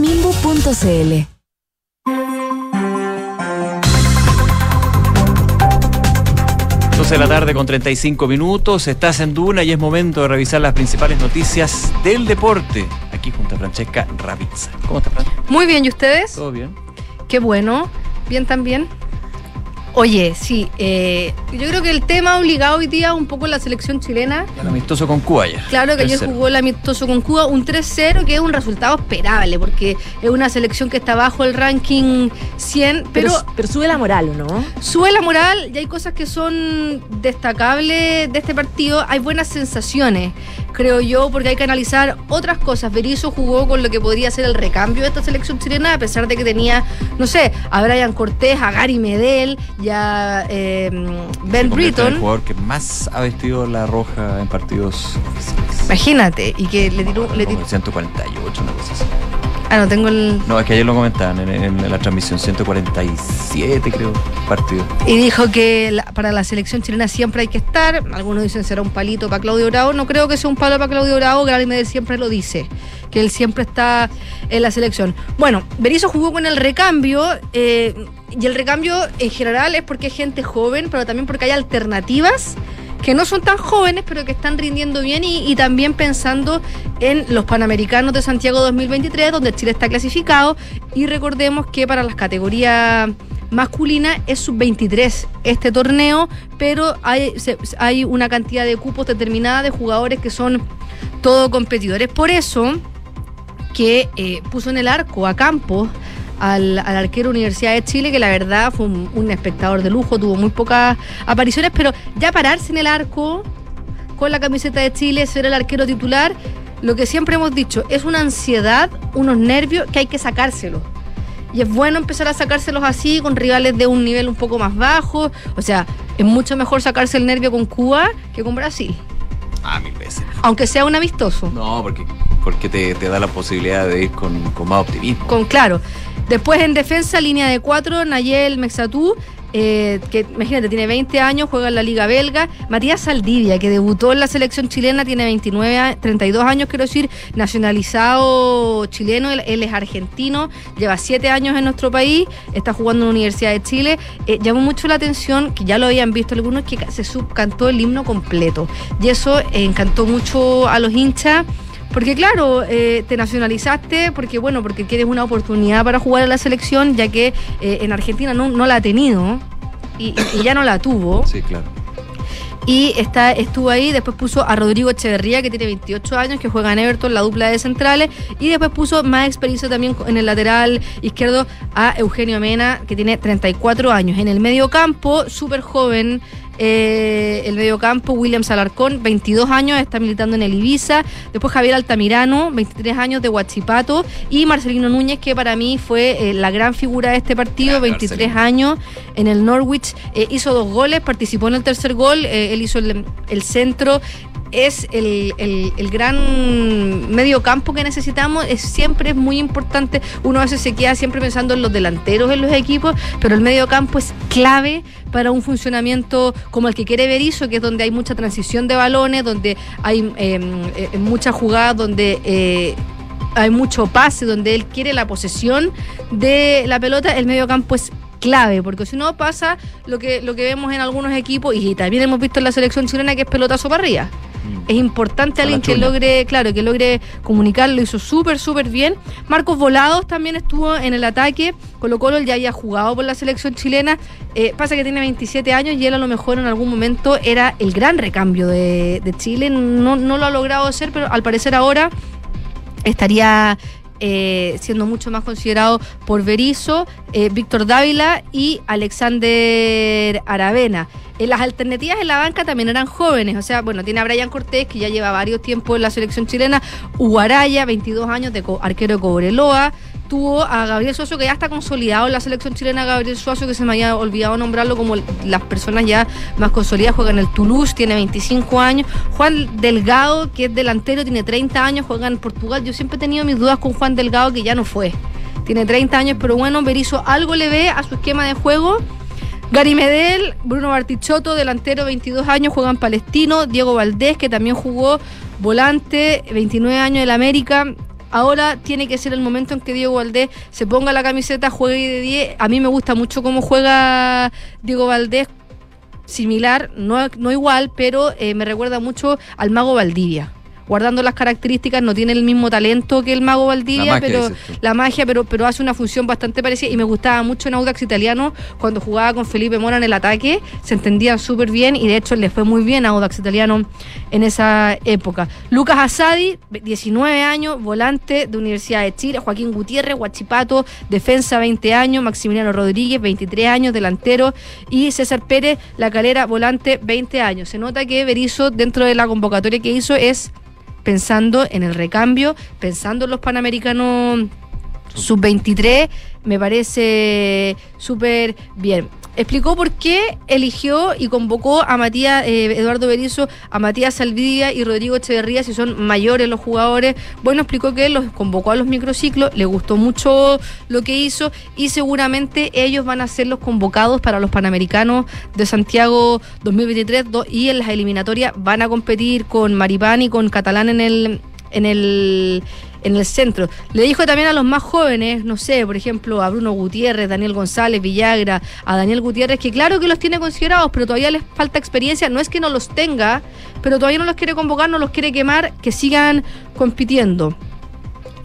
mimbu.cl. de la tarde con 35 minutos, estás en Duna y es momento de revisar las principales noticias del deporte. Aquí junto a Francesca Ravizza. ¿Cómo estás, Fran? Muy bien, ¿y ustedes? ¿Todo bien? Qué bueno. Bien también. Oye, sí, eh, yo creo que el tema obligado hoy día un poco la selección chilena. El amistoso con Cuba ayer. Claro que ayer 3-0. jugó el amistoso con Cuba, un 3-0, que es un resultado esperable, porque es una selección que está bajo el ranking 100, pero, Pero, pero sube la moral, ¿o no? sube la moral y hay cosas que son destacables de este partido. Hay buenas sensaciones, creo yo, porque hay que analizar otras cosas. Berizzo jugó con lo que podría ser el recambio de esta selección chilena, a pesar de que tenía, no sé, a Brian Cortés, a Gary Medel, ya eh, Ben Se convierte en el Britton. jugador que más ha vestido la roja en partidos oficiales. Imagínate, y que le tiró. Le tiró Como 148, una cosa así. Ah, no, tengo el. No, es que ayer lo comentaban en, en la transmisión, 147 creo, partido. Y dijo que la- para la selección chilena siempre hay que estar. Algunos dicen será un palito para Claudio Bravo. No creo que sea un palo para Claudio Bravo. Gary Medel siempre lo dice, que él siempre está en la selección. Bueno, Berizzo jugó con el recambio. eh, y el recambio en general es porque hay gente joven, pero también porque hay alternativas que no son tan jóvenes, pero que están rindiendo bien y, también pensando en los Panamericanos de Santiago 2023, donde Chile está clasificado. Y recordemos que para las categorías masculinas es sub-23 este torneo, pero hay, hay una cantidad de cupos determinada de jugadores que son todo competidores. Por eso que eh, puso en el arco a Campos al, al arquero Universidad de Chile, que la verdad fue un, un espectador de lujo, tuvo muy pocas apariciones, pero ya pararse en el arco con la camiseta de Chile, ser el arquero titular, lo que siempre hemos dicho, es una ansiedad, unos nervios que hay que sacárselos. Y es bueno empezar a sacárselos así, con rivales de un nivel un poco más bajo. O sea, es mucho mejor sacarse el nervio con Cuba que con Brasil, Ah, mil veces. aunque sea un amistoso. No, porque, porque te, te da la posibilidad de ir con, con más optimismo. Con claro. Después en defensa, línea de cuatro, Nayel Mexatú, eh, que imagínate, tiene 20 años, juega en la Liga Belga. Matías Saldivia, que debutó en la selección chilena, tiene 29, a- 32 años, quiero decir, nacionalizado chileno, él, él es argentino, lleva 7 años en nuestro país, está jugando en la Universidad de Chile. Eh, llamó mucho la atención, que ya lo habían visto algunos, que se subcantó el himno completo. Y eso eh, encantó mucho a los hinchas. Porque claro, eh, te nacionalizaste porque bueno, porque quieres una oportunidad para jugar en la selección, ya que eh, en Argentina no, no la ha tenido y, y ya no la tuvo. Sí, claro. Y está, estuvo ahí, después puso a Rodrigo Echeverría, que tiene 28 años, que juega en Everton, la dupla de centrales, y después puso más experiencia también en el lateral izquierdo a Eugenio Mena, que tiene 34 años. En el medio campo, súper joven, eh, el medio campo, William Salarcón, 22 años, está militando en el Ibiza. Después Javier Altamirano, 23 años de Huachipato. Y Marcelino Núñez, que para mí fue eh, la gran figura de este partido, 23 años en el Norwich. eh, hizo dos goles, participó en el tercer gol, eh, él hizo el, el centro. Es el, el- el gran medio campo que necesitamos, es, siempre es muy importante. Uno a veces se queda siempre pensando en los delanteros en los equipos, pero el medio campo es clave para un funcionamiento como el que quiere Berizzo, que es donde hay mucha transición de balones, donde hay eh, eh, jugadas, donde eh, hay mucho pase, donde él quiere la posesión de la pelota, el medio campo es clave, porque si no pasa lo que, lo que vemos en algunos equipos y también hemos visto en la selección chilena que es pelotazo para arriba. Es importante A alguien que logre, claro, que logre comunicar, lo hizo súper, súper bien. Marcos Volados también estuvo en el ataque. Colo Colo ya había jugado por la selección chilena. Eh, pasa que tiene 27 años y él a lo mejor en algún momento era el gran recambio de, de Chile. No, no lo ha logrado hacer, pero al parecer ahora estaría eh, siendo mucho más considerado por Berizzo, eh, Víctor Dávila y Alexander Aravena. En las alternativas en la banca también eran jóvenes, o sea, bueno, tiene a Brian Cortés, que ya lleva varios tiempos en la selección chilena, Uguaraya, 22 años de arquero de Cobreloa, tuvo a Gabriel Suazo, que ya está consolidado en la selección chilena, Gabriel Suazo, que se me había olvidado nombrarlo como las personas ya más consolidadas, juega en el Toulouse, tiene 25 años, Juan Delgado, que es delantero, tiene 30 años, juega en Portugal, yo siempre he tenido mis dudas con Juan Delgado, que ya no fue, tiene 30 años, pero bueno, Berizzo algo le ve a su esquema de juego, Gary Medel, Bruno Bartichotto, delantero, 22 años, juega en Palestino. Diego Valdés, que también jugó volante, 29 años del América. Ahora tiene que ser el momento en que Diego Valdés se ponga la camiseta, juegue de 10. A mí me gusta mucho cómo juega Diego Valdés, similar, no, no igual, pero eh, me recuerda mucho al mago Valdivia. Guardando las características, no tiene el mismo talento que el mago Valdivia, La magia, pero la magia, pero, pero hace una función bastante parecida. Y me gustaba mucho en Audax Italiano cuando jugaba con Felipe Mora en el ataque, se entendían súper bien y de hecho le fue muy bien a Audax Italiano en esa época. Lucas Asadi, 19 años, volante de Universidad de Chile, Joaquín Gutiérrez, Guachipato, defensa 20 años, Maximiliano Rodríguez, 23 años, delantero. Y César Pérez, la calera, volante, 20 años. Se nota que Berizzo dentro de la convocatoria que hizo es pensando en el recambio, pensando en los panamericanos sub-23, me parece súper bien. Explicó por qué eligió y convocó a Matías, eh, Eduardo Berizzo, a Matías Salvidia y Rodrigo Echeverría, si son mayores los jugadores. Bueno, explicó que los convocó a los microciclos, le gustó mucho lo que hizo y seguramente ellos van a ser los convocados para los Panamericanos de Santiago 2023 do- y en las eliminatorias van a competir con Maripán y con Catalán en el en el en el centro. Le dijo también a los más jóvenes, no sé, por ejemplo, a Bruno Gutiérrez, Daniel González, Villagra, a Daniel Gutiérrez, que claro que los tiene considerados, pero todavía les falta experiencia. No es que no los tenga, pero todavía no los quiere convocar, no los quiere quemar, que sigan compitiendo.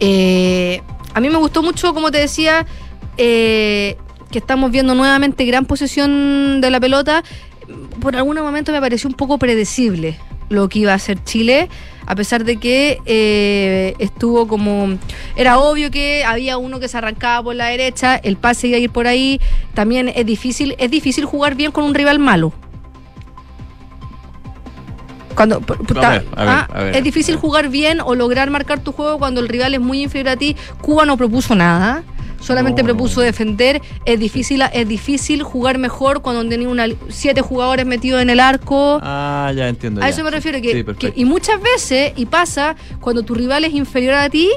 Eh, a mí me gustó mucho, como te decía, eh, que estamos viendo nuevamente gran posesión de la pelota. Por algún momento me pareció un poco predecible lo que iba a hacer Chile, a pesar de que eh, estuvo como... Era obvio que había uno que se arrancaba por la derecha, el pase iba a ir por ahí. También es difícil, es difícil jugar bien con un rival malo. Cuando, por- puta, A ver, a ver, ah, a ver, es difícil jugar bien o lograr marcar tu juego cuando el rival es muy inferior a ti. Cuba no propuso nada, solamente No, propuso defender. Es difícil, es difícil jugar mejor cuando tenía una, siete jugadores metidos en el arco. Ah, ya entiendo. A ya. eso me refiero, que, Sí, que- y muchas veces, y pasa, cuando tu rival es inferior a ti,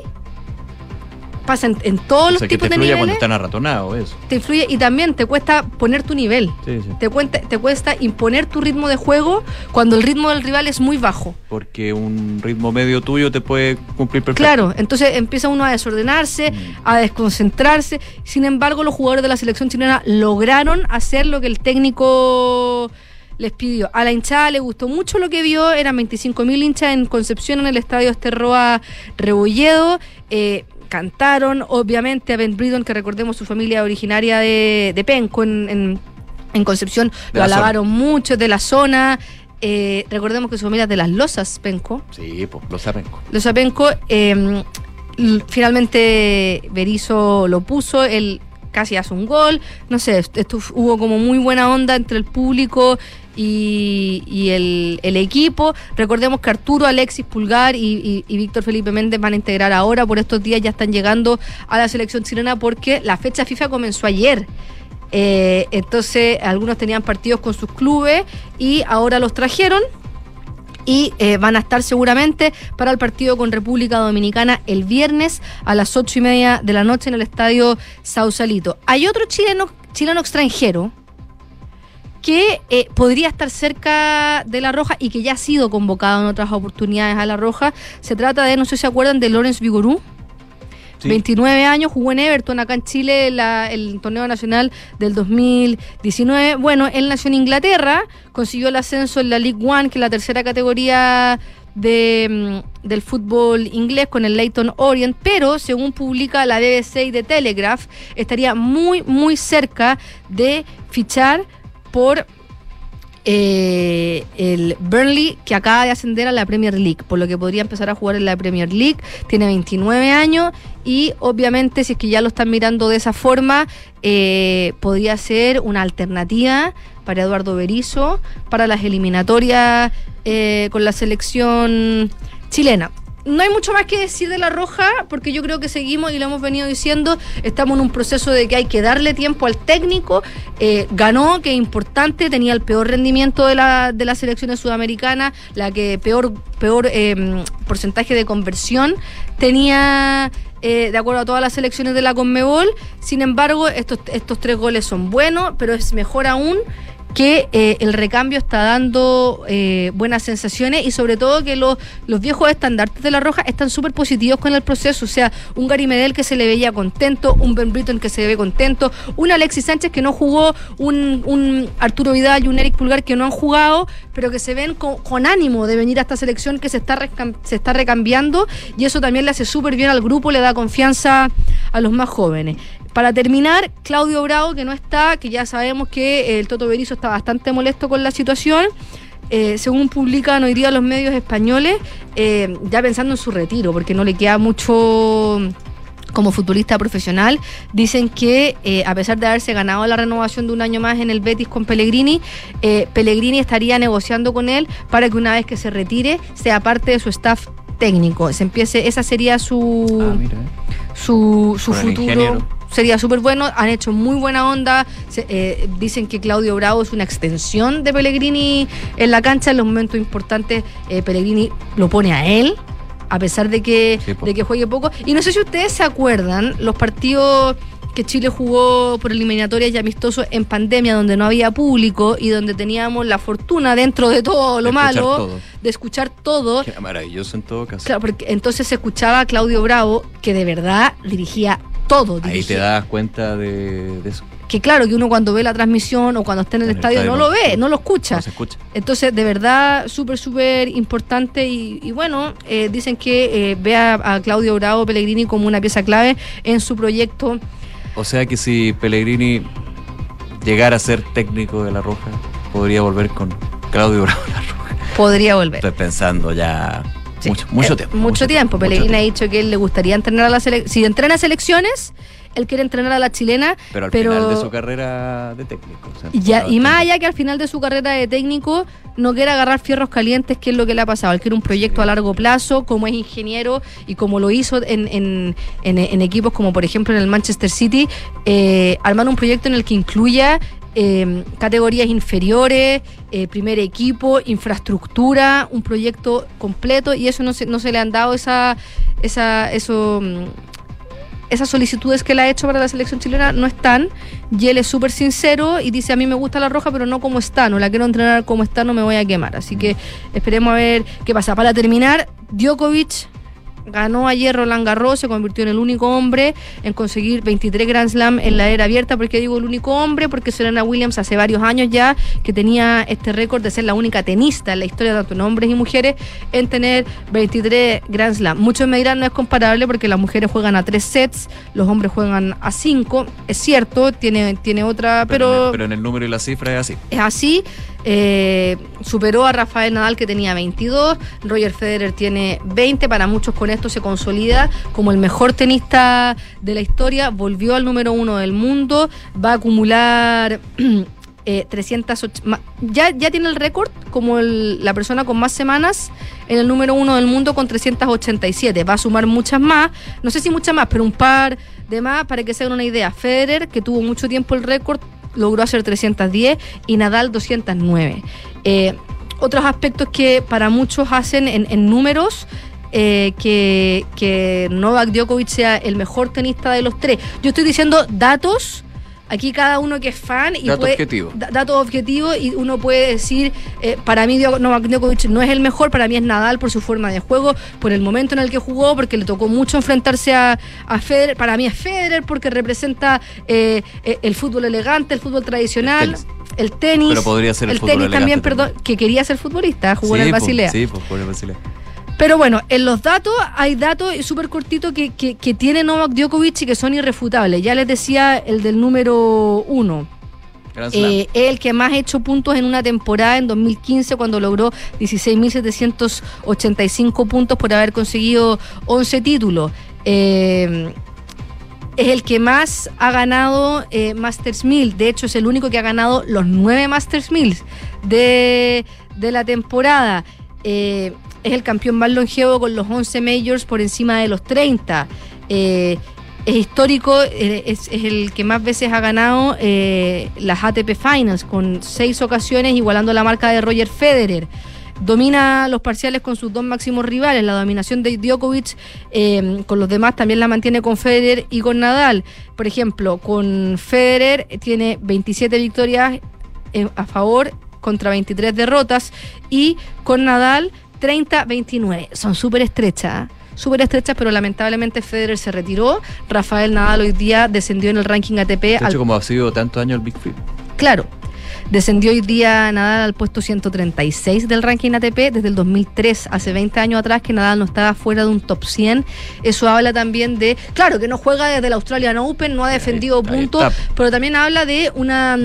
pasa en, en todos o los sea, que tipos te de cuando niveles, están arratonados, eso. te influye y también te cuesta poner tu nivel. Sí, sí. Te, cuenta, te cuesta imponer tu ritmo de juego cuando el ritmo del rival es muy bajo. Porque un ritmo medio tuyo te puede cumplir perfecto. Claro, entonces empieza uno a desordenarse, a desconcentrarse. Sin embargo, los jugadores de la selección chilena lograron hacer lo que el técnico les pidió. A la hinchada le gustó mucho lo que vio, eran 25.000 hinchas en Concepción en el estadio Esterroa Rebolledo. Eh, cantaron, obviamente, a Ben Bridon, que recordemos su familia originaria de, de Penco en, en- en Concepción, lo la alabaron mucho, de la zona. Eh, recordemos que su familia es de las Losas, Penco. Sí, pues, lo saben. Los Apenco, eh, l- finalmente Berizzo lo puso, él casi hace un gol, no sé, est- esto hubo como muy buena onda entre el público y, el, equipo. Recordemos que Arturo, Alexis Pulgar y, y- y Víctor Felipe Méndez van a integrar ahora, por estos días ya están llegando a la selección chilena porque la fecha FIFA comenzó ayer. Eh, entonces algunos tenían partidos con sus clubes y ahora los trajeron y eh, van a estar seguramente para el partido con República Dominicana el viernes a las ocho y media de la noche en el estadio Sausalito. Hay otro chileno, chileno extranjero que eh, podría estar cerca de La Roja y que ya ha sido convocado en otras oportunidades a La Roja. Se trata de, no sé si se acuerdan, de Lawrence Vigorú. 29 años, jugó en Everton acá en Chile la- el torneo nacional del 2019. Bueno, él nació en Inglaterra, consiguió el ascenso en la League One, que es la tercera categoría de, mm, del fútbol inglés con el Leyton Orient, pero según publica la BBC y The Telegraph, estaría muy, muy cerca de fichar por eh, el Burnley que acaba de ascender a la Premier League, por lo que podría empezar a jugar en la Premier League. Tiene 29 años y obviamente si es que ya lo están mirando de esa forma, eh, podría ser una alternativa para Eduardo Berizzo para las eliminatorias eh, con la selección chilena. No hay mucho más que decir de la roja, porque yo creo que seguimos y lo hemos venido diciendo. Estamos en un proceso de que hay que darle tiempo al técnico. Eh, ganó, que es importante, tenía el peor rendimiento de, la, de las selecciones sudamericanas, la que peor, peor eh, porcentaje de conversión tenía. eh, de acuerdo a todas las selecciones de la Conmebol, sin embargo, estos, estos tres goles son buenos, pero es mejor aún que eh, el recambio está dando eh, buenas sensaciones y sobre todo que los, los viejos estandartes de la Roja están súper positivos con el proceso. O sea, un Gary Medel que se le veía contento, un Ben Britton que se ve contento, un Alexis Sánchez que no jugó, un, un Arturo Vidal y un Eric Pulgar que no han jugado, pero que se ven con, ánimo de venir a esta selección que se está, se está recambiando y eso también le hace súper bien al grupo, le da confianza a los más jóvenes. Para terminar, Claudio Bravo, que no está, que ya sabemos que el Toto Berizzo está bastante molesto con la situación. Eh, según publican hoy día los medios españoles, eh, ya pensando en su retiro, porque no le queda mucho como futbolista profesional, dicen que eh, a pesar de haberse ganado la renovación de un año más en el Betis con Pellegrini, eh, Pellegrini estaría negociando con él para que una vez que se retire sea parte de su staff técnico. Se empiece, esa sería su, su, su Con el futuro. Sería súper bueno, han hecho muy buena onda. Se- eh, dicen que Claudio Bravo es una extensión de Pellegrini en la cancha. En los momentos importantes, eh, Pellegrini lo pone a él, a pesar de que, Sí, de que juegue poco. Y no sé si ustedes se acuerdan, los partidos que Chile jugó por eliminatorias y amistosos en pandemia, donde no había público y donde teníamos la fortuna dentro de todo lo De malo, todo. de escuchar todo. Era maravilloso en todo caso. Claro, porque entonces se escuchaba a Claudio Bravo, que de verdad dirigía todo. Ahí te das cuenta de, de eso. Que claro, que uno cuando ve la transmisión o cuando está en el En el estadio, estadio no lo ve, no lo escucha. No se escucha. Entonces, de verdad, súper, súper importante y, y bueno, eh, dicen que eh, ve a, a Claudio Bravo Pellegrini como una pieza clave en su proyecto. O sea que si Pellegrini llegara a ser técnico de La Roja, podría volver con Claudio Bravo La Roja. Podría volver. Estoy pensando ya mucho, mucho Eh, tiempo. Mucho tiempo. mucho Pellegrini ha tiempo. dicho que él le gustaría entrenar a la selección. Si entrena selecciones, él quiere entrenar a la chilena. Pero al pero final de su carrera de técnico. o sea, Y, ya, estaba y más allá que al final de su carrera de técnico no quiera agarrar fierros calientes, que es lo que le ha pasado. Él quiere un proyecto a largo plazo, como es ingeniero y como lo hizo en, en- en- en equipos como por ejemplo en el Manchester City, eh, armar un proyecto en el que incluya eh, categorías inferiores, eh, primer equipo, infraestructura, un proyecto completo y eso no se, no se le han dado esa, esa, eso, mm, esas solicitudes que él ha hecho para la selección chilena no están y él es súper sincero y dice a mí me gusta la roja pero no como está, no la quiero entrenar como está, no me voy a quemar. Así que esperemos a ver qué pasa. Para terminar, Djokovic ganó ayer Roland Garros, se convirtió en el único hombre en conseguir 23 Grand Slam en la era abierta. ¿Por qué digo el único hombre? Porque Serena Williams hace varios años ya que tenía este récord de ser la única tenista en la historia, tanto en hombres y mujeres, en tener 23 Grand Slam. Muchos me dirán no es comparable porque las mujeres juegan a tres sets, los hombres juegan a cinco. Es cierto, tiene, tiene otra, Pero, en pero el, pero en el número y la cifra es así. es así. Eh, superó a Rafael Nadal que tenía 22, Roger Federer tiene 20, para muchos con esto se consolida como el mejor tenista de la historia, volvió al número uno del mundo, va a acumular eh, 308, ma- ya, tiene el récord como la persona con más semanas en el número uno del mundo con 387, va a sumar muchas más, no sé si muchas más, pero un par de más para que se hagan una idea, Federer que tuvo mucho tiempo el récord logró hacer 310 y Nadal 209. Eh, otros aspectos que para muchos hacen en, números eh, que, que Novak Djokovic sea el mejor tenista de los tres. Yo estoy diciendo datos. Aquí cada uno que es fan y Dato puede, objetivo. da- datos objetivos y uno puede decir eh, para mí Novak Djokovic no es el mejor, para mí es Nadal por su forma de juego, por el momento en el que jugó, porque le tocó mucho enfrentarse a, a Federer, para mí es Federer porque representa eh, eh, el fútbol elegante, el fútbol tradicional, el tenis, Pero podría ser el fútbol tenis también, perdón, que quería ser futbolista, jugó en Sí, el po, Basilea. Sí, pues por el Basilea. Pero bueno, en los datos hay datos súper cortitos que, que, que tiene Novak Djokovic y que son irrefutables. Ya les decía el del número uno. Eh, es el que más ha hecho puntos en una temporada en 2015 cuando logró 16.785 puntos por haber conseguido 11 títulos. Eh, es el que más ha ganado eh, Masters 1000. De hecho, es el único que ha ganado los nueve Masters 1000 de, de la temporada. Eh, es el campeón más longevo con los 11 majors por encima de los 30. Eh, es histórico, eh, es, el que más veces ha ganado eh, las ATP Finals, con seis ocasiones, igualando la marca de Roger Federer. Domina los parciales con sus dos máximos rivales. La dominación de Djokovic con los demás también la mantiene con Federer y con Nadal. Por ejemplo, con Federer tiene 27 victorias a favor contra 23 derrotas y con Nadal 30-29. Son súper estrechas. ¿eh? Súper estrechas, pero lamentablemente Federer se retiró. Rafael Nadal hoy día descendió en el ranking ATP. De al hecho, como ha sido tantos años el Big. Claro. Descendió hoy día Nadal al puesto 136 del ranking ATP desde el 2003, hace 20 años atrás que Nadal no estaba fuera de un top 100. Eso habla también de, claro, que no juega desde el Australian Open, no ha defendido puntos, pero también habla de una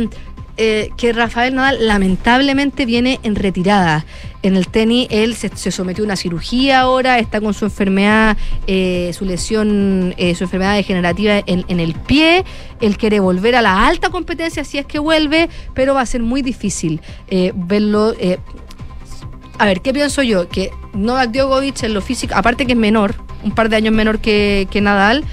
eh, que Rafael Nadal lamentablemente viene en retirada. En el tenis él se, sometió a una cirugía ahora, está con su enfermedad, eh, su lesión, eh, su enfermedad degenerativa en, en el pie. Él quiere volver a la alta competencia si es que vuelve, pero va a ser muy difícil eh, verlo. eh, a ver, ¿qué pienso yo? Que Novak Djokovic en lo físico, aparte que es menor, un par de años menor que, que Nadal,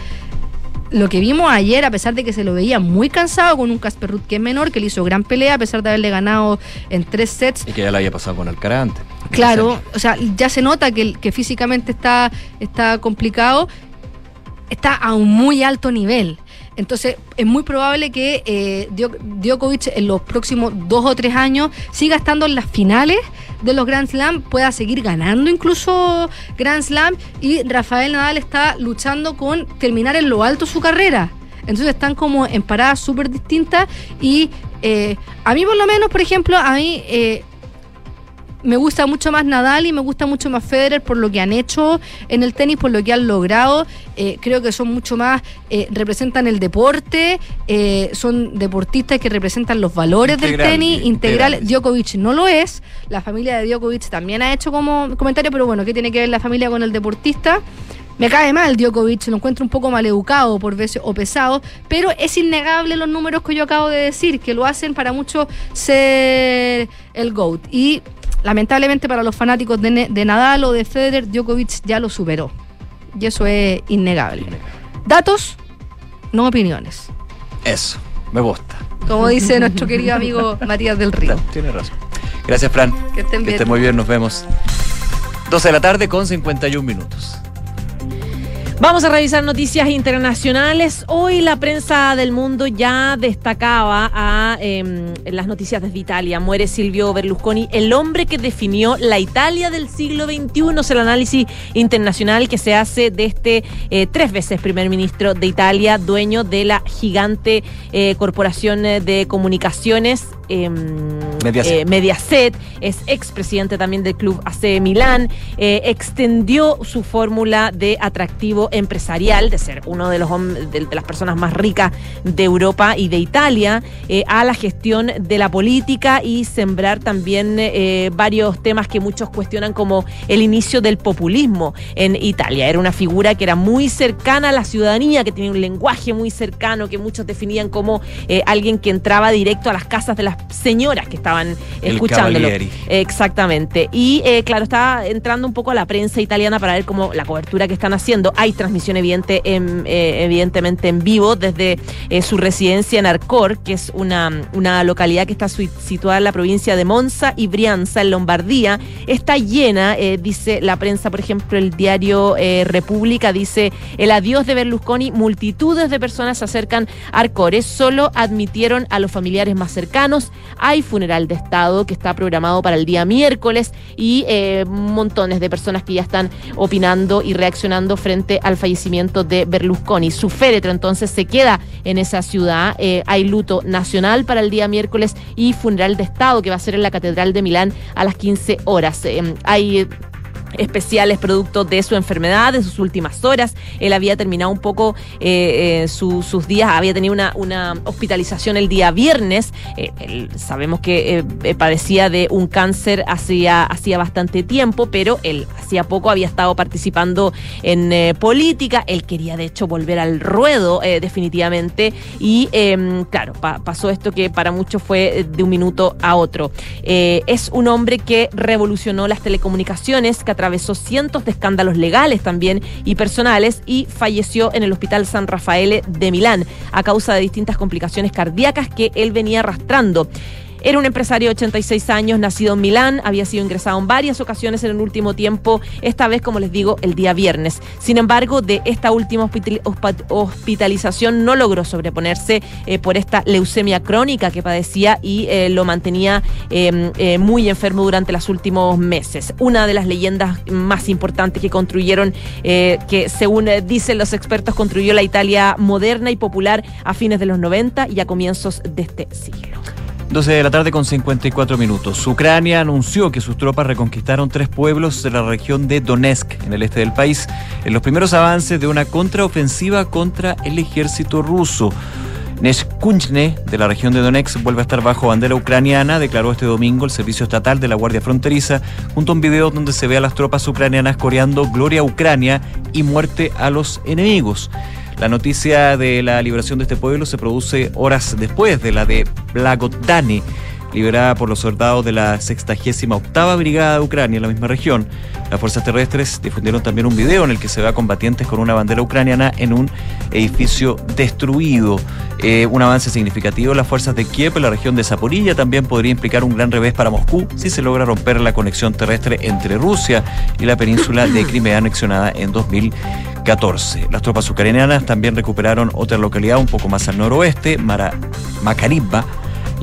lo que vimos ayer, a pesar de que se lo veía muy cansado con un Casper Ruud que es menor, que le hizo gran pelea, a pesar de haberle ganado en tres sets, Y que ya la había pasado con Alcaraz antes. Claro, o sea, ya se nota que, que físicamente está, está complicado, está a un muy alto nivel. Entonces, es muy probable que eh, Djo- Djokovic en los próximos dos o tres años siga estando en las finales de los Grand Slam, pueda seguir ganando incluso Grand Slam y Rafael Nadal está luchando con terminar en lo alto su carrera. Entonces están como en paradas súper distintas y eh, a mí por lo menos, por ejemplo, a mí eh, me gusta mucho más Nadal y me gusta mucho más Federer por lo que han hecho en el tenis, por lo que han logrado. Eh, creo que son mucho más, eh, representan el deporte, eh, son deportistas que representan los valores del tenis, integral. Djokovic no lo es. La familia de Djokovic también ha hecho como comentario, pero bueno, ¿qué tiene que ver la familia con el deportista? Me cae mal Djokovic, lo encuentro un poco maleducado por veces o pesado, pero es innegable los números que yo acabo de decir, que lo hacen para muchos ser el GOAT. Y lamentablemente para los fanáticos de, Nadal o de Federer, Djokovic ya lo superó. Y eso es innegable. Datos, no opiniones. Eso, me gusta. Como dice nuestro querido amigo Matías del Río. Tiene razón. Gracias, Fran. Que estén Que bien. esté muy bien, nos vemos. 12 de la tarde con 51 minutos. Vamos a revisar noticias internacionales. Hoy la prensa del mundo ya destacaba a em, las noticias desde Italia. Muere Silvio Berlusconi, el hombre que definió la Italia del siglo XXI. Es el análisis internacional que se hace de este eh, tres veces primer ministro de Italia, dueño de la gigante eh, corporación eh, de comunicaciones. em, Mediaset. eh, Mediaset, es expresidente también del club AC Milán, eh, extendió su fórmula de atractivo empresarial, de ser uno de los de, de las personas más ricas de Europa y de Italia, eh, a la gestión de la política y sembrar también eh, varios temas que muchos cuestionan como el inicio del populismo en Italia. Era una figura que era muy cercana a la ciudadanía, que tenía un lenguaje muy cercano, que muchos definían como eh, alguien que entraba directo a las casas de las señoras que estaban El escuchándolo. Cavalieri. Exactamente. Y claro, está entrando un poco a la prensa italiana para ver cómo la cobertura que están haciendo. Hay transmisión evidente en- eh, evidentemente en vivo desde eh, su residencia en Arcor, que es una, una localidad que está situada en la provincia de Monza y Brianza, en Lombardía. Está llena, eh, dice la prensa, por ejemplo, el diario República dice el adiós de Berlusconi, multitudes de personas se acercan a Arcores, solo admitieron a los familiares más cercanos. Hay funeral de Estado que está programado para el día miércoles y montones de personas que ya están opinando y reaccionando frente al fallecimiento de Berlusconi. Su féretro entonces se queda en esa ciudad. Eh, hay luto nacional para el día miércoles y funeral de Estado que va a ser en la Catedral de Milán a las 15 horas. Eh, hay especiales producto de su enfermedad, de sus últimas horas. Él había terminado un poco eh, eh, su- sus días, había tenido una, una hospitalización el día viernes. Eh, él- sabemos que eh, padecía de un cáncer hacía, hacía bastante tiempo, pero él hacía poco había estado participando en política. Él quería, de hecho, volver al ruedo definitivamente. Y eh, claro, pa- pasó esto que para muchos fue de un minuto a otro. Es un hombre que revolucionó las telecomunicaciones, que atravesó cientos de escándalos legales también y personales y falleció en el Hospital San Rafael de Milán a causa de distintas complicaciones cardíacas que él venía arrastrando. Era un empresario de 86 años, nacido en Milán, había sido ingresado en varias ocasiones en el último tiempo, esta vez, como les digo, el día viernes. Sin embargo, de esta última hospitalización no logró sobreponerse eh, por esta leucemia crónica que padecía y eh, lo mantenía eh, eh, muy enfermo durante los últimos meses. Una de las leyendas más importantes que construyeron, que según dicen los expertos, construyó la Italia moderna y popular a fines de los 90 y a comienzos de este siglo. 12 de la tarde con 54 minutos. Ucrania anunció que sus tropas reconquistaron tres pueblos de la región de Donetsk, en el este del país, en los primeros avances de una contraofensiva contra el ejército ruso. Neshkunchne, de la región de Donetsk, vuelve a estar bajo bandera ucraniana, declaró este domingo el Servicio Estatal de la Guardia Fronteriza, junto a un video donde se ve a las tropas ucranianas coreando Gloria a Ucrania y muerte a los enemigos. La noticia de la liberación de este pueblo se produce horas después de la de Blagodane, liberada por los soldados de la 68 Brigada de Ucrania en la misma región. Las fuerzas terrestres difundieron también un video en el que se ve a combatientes con una bandera ucraniana en un edificio destruido. Eh, un avance significativo. Las fuerzas de Kiev en la región de Zaporilla también podría implicar un gran revés para Moscú si se logra romper la conexión terrestre entre Rusia y la península de Crimea anexionada en 2014. Las tropas ucranianas también recuperaron otra localidad un poco más al noroeste, Mara Makaribba,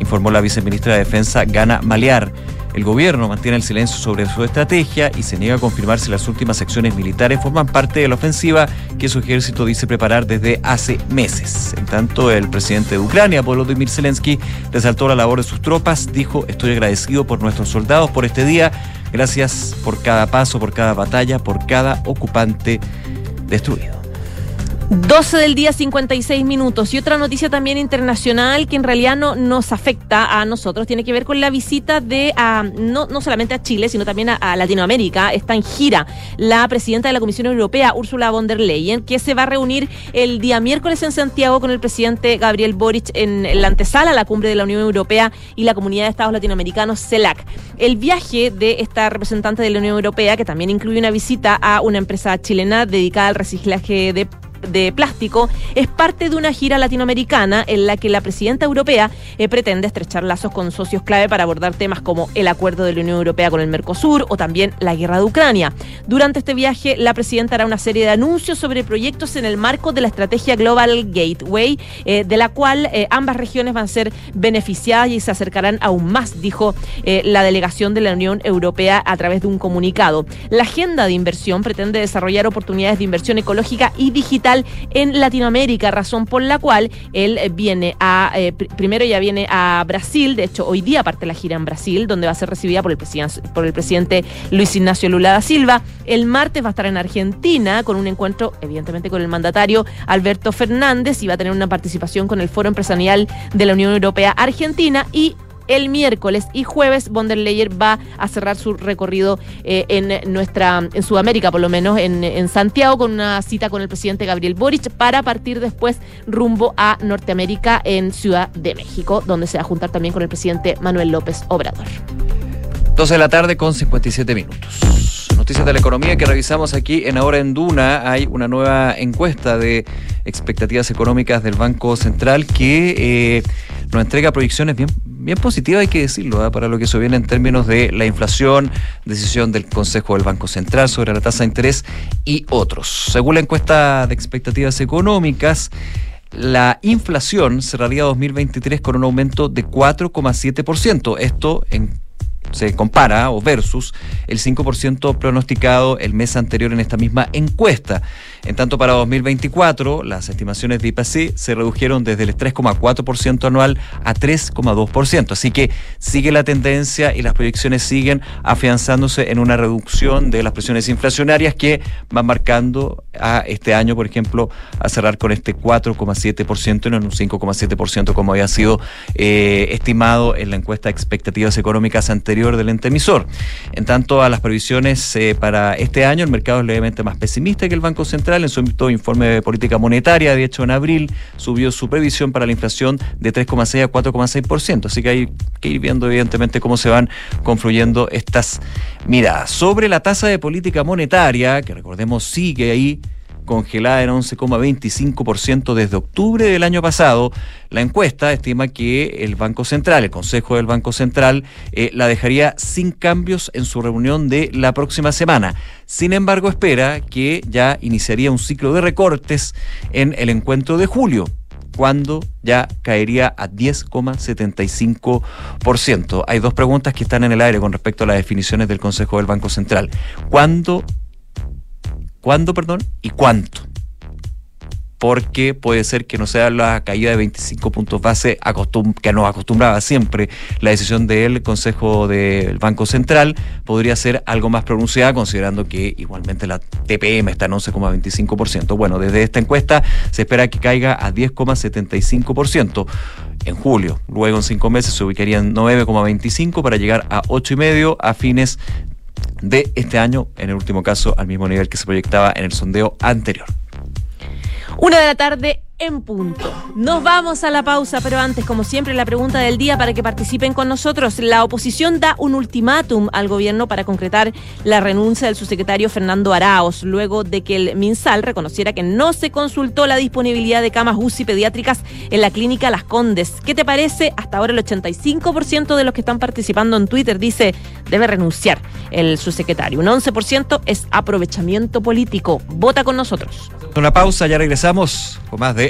informó la viceministra de Defensa Gana Maliar. El gobierno mantiene el silencio sobre su estrategia y se niega a confirmar si las últimas acciones militares forman parte de la ofensiva que su ejército dice preparar desde hace meses. En tanto, el presidente de Ucrania, Volodymyr Zelensky, resaltó la labor de sus tropas, dijo, estoy agradecido por nuestros soldados por este día, gracias por cada paso, por cada batalla, por cada ocupante destruido. 12 del día 56 minutos. Y otra noticia también internacional que en realidad no nos afecta a nosotros, tiene que ver con la visita de, a, no, no solamente a Chile, sino también a, Latinoamérica. Está en gira la presidenta de la Comisión Europea, Ursula von der Leyen, que se va a reunir el día miércoles en Santiago con el presidente Gabriel Boric en la antesala la cumbre de la Unión Europea y la Comunidad de Estados Latinoamericanos, CELAC. El viaje de esta representante de la Unión Europea, que también incluye una visita a una empresa chilena dedicada al reciclaje de de plástico es parte de una gira latinoamericana en la que la presidenta europea eh, pretende estrechar lazos con socios clave para abordar temas como el acuerdo de la Unión Europea con el Mercosur o también la guerra de Ucrania. Durante este viaje, la presidenta hará una serie de anuncios sobre proyectos en el marco de la estrategia Global Gateway, eh, de la cual eh, ambas regiones van a ser beneficiadas y se acercarán aún más, dijo la delegación de la Unión Europea a través de un comunicado. La agenda de inversión pretende desarrollar oportunidades de inversión ecológica y digital en Latinoamérica, razón por la cual él viene a, eh, pr primero ya viene a Brasil, de hecho hoy día parte la gira en Brasil, donde va a ser recibida por el, por el presidente Luis Ignacio Lula da Silva. El martes va a estar en Argentina con un encuentro, evidentemente, con el mandatario Alberto Fernández y va a tener una participación con el Foro Empresarial de la Unión Europea Argentina y el miércoles y jueves von der Leyen va a cerrar su recorrido eh, en nuestra en Sudamérica por lo menos en, Santiago con una cita con el presidente Gabriel Boric para partir después rumbo a Norteamérica en Ciudad de México donde se va a juntar también con el presidente Manuel López Obrador 12 de la tarde con 57 minutos. Noticias de la economía que revisamos aquí en Ahora en Duna. Hay una nueva encuesta de expectativas económicas del Banco Central que eh, nos entrega proyecciones bien, bien positivas, hay que decirlo, ¿eh? para lo que se viene en términos de la inflación, decisión del Consejo del Banco Central sobre la tasa de interés y otros. Según la encuesta de expectativas económicas, la inflación cerraría 2023 con un aumento de 4,7%. Esto se compara o versus el 5% pronosticado el mes anterior en esta misma encuesta. En tanto, para 2024, las estimaciones de IPC se redujeron desde el 3,4% anual a 3,2%. Así que sigue la tendencia y las proyecciones siguen afianzándose en una reducción de las presiones inflacionarias que van marcando a este año, por ejemplo, a cerrar con este 4,7% y no en un 5,7% como había sido eh, estimado en la encuesta de expectativas económicas anterior del ente emisor. En tanto, a las previsiones eh, para este año, el mercado es levemente más pesimista que el Banco Central en su informe de política monetaria, de hecho en abril subió su previsión para la inflación de 3,6 a 4,6%, así que hay que ir viendo evidentemente cómo se van confluyendo estas miradas. Sobre la tasa de política monetaria, que recordemos sigue ahí congelada en 11,25% desde octubre del año pasado. La encuesta estima que el Banco Central, el Consejo del Banco Central, eh, la dejaría sin cambios en su reunión de la próxima semana. Sin embargo, espera que ya iniciaría un ciclo de recortes en el encuentro de julio cuando ya caería a 10,75%. Hay dos preguntas que están en el aire con respecto a las definiciones del Consejo del Banco Central. ¿Cuándo ¿Cuándo, perdón? ¿Y cuánto? porque puede ser que no sea la caída de 25 puntos base que nos acostumbraba siempre la decisión del Consejo del Banco Central, podría ser algo más pronunciada considerando que igualmente la TPM está en 11,25%. Bueno, desde esta encuesta se espera que caiga a 10,75% en julio. Luego en cinco meses se ubicaría en 9,25 para llegar a 8,5 a fines de este año, en el último caso al mismo nivel que se proyectaba en el sondeo anterior. Una de la tarde en punto. Nos vamos a la pausa, pero antes, como siempre, la pregunta del día para que participen con nosotros. La oposición da un ultimátum al gobierno para concretar la renuncia del subsecretario Fernando Araos, luego de que el MinSal reconociera que no se consultó la disponibilidad de camas UCI pediátricas en la clínica Las Condes. ¿Qué te parece? Hasta ahora el 85% de los que están participando en Twitter dice debe renunciar el subsecretario. Un 11% es aprovechamiento político. Vota con nosotros. Una pausa, ya regresamos con más de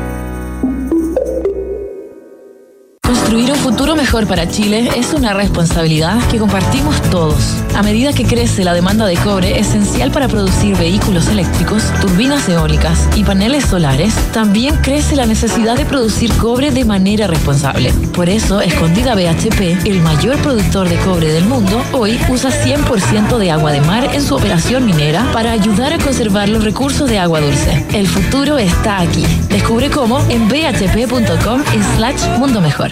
Construir un futuro mejor para Chile es una responsabilidad que compartimos todos. A medida que crece la demanda de cobre esencial para producir vehículos eléctricos, turbinas eólicas y paneles solares, también crece la necesidad de producir cobre de manera responsable. Por eso, Escondida BHP, el mayor productor de cobre del mundo, hoy usa 100% de agua de mar en su operación minera para ayudar a conservar los recursos de agua dulce. El futuro está aquí. Descubre cómo en bhp.com slash mundo mejor.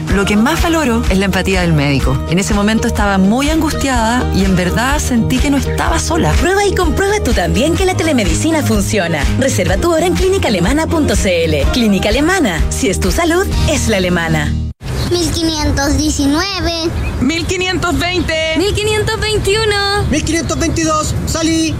Lo que más valoro es la empatía del médico. En ese momento estaba muy angustiada y en verdad sentí que no estaba sola. Prueba y comprueba tú también que la telemedicina funciona. Reserva tu hora en clínicaalemana.cl. Clínica Alemana. Si es tu salud, es la alemana. 1519. 1520. 1521. 1522. Salí.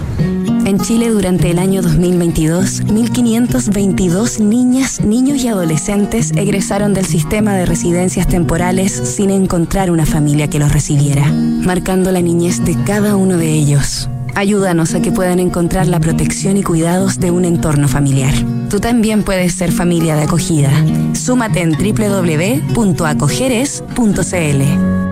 En Chile durante el año 2022, 1.522 niñas, niños y adolescentes egresaron del sistema de residencias temporales sin encontrar una familia que los recibiera, marcando la niñez de cada uno de ellos. Ayúdanos a que puedan encontrar la protección y cuidados de un entorno familiar. Tú también puedes ser familia de acogida. Súmate en www.acogeres.cl.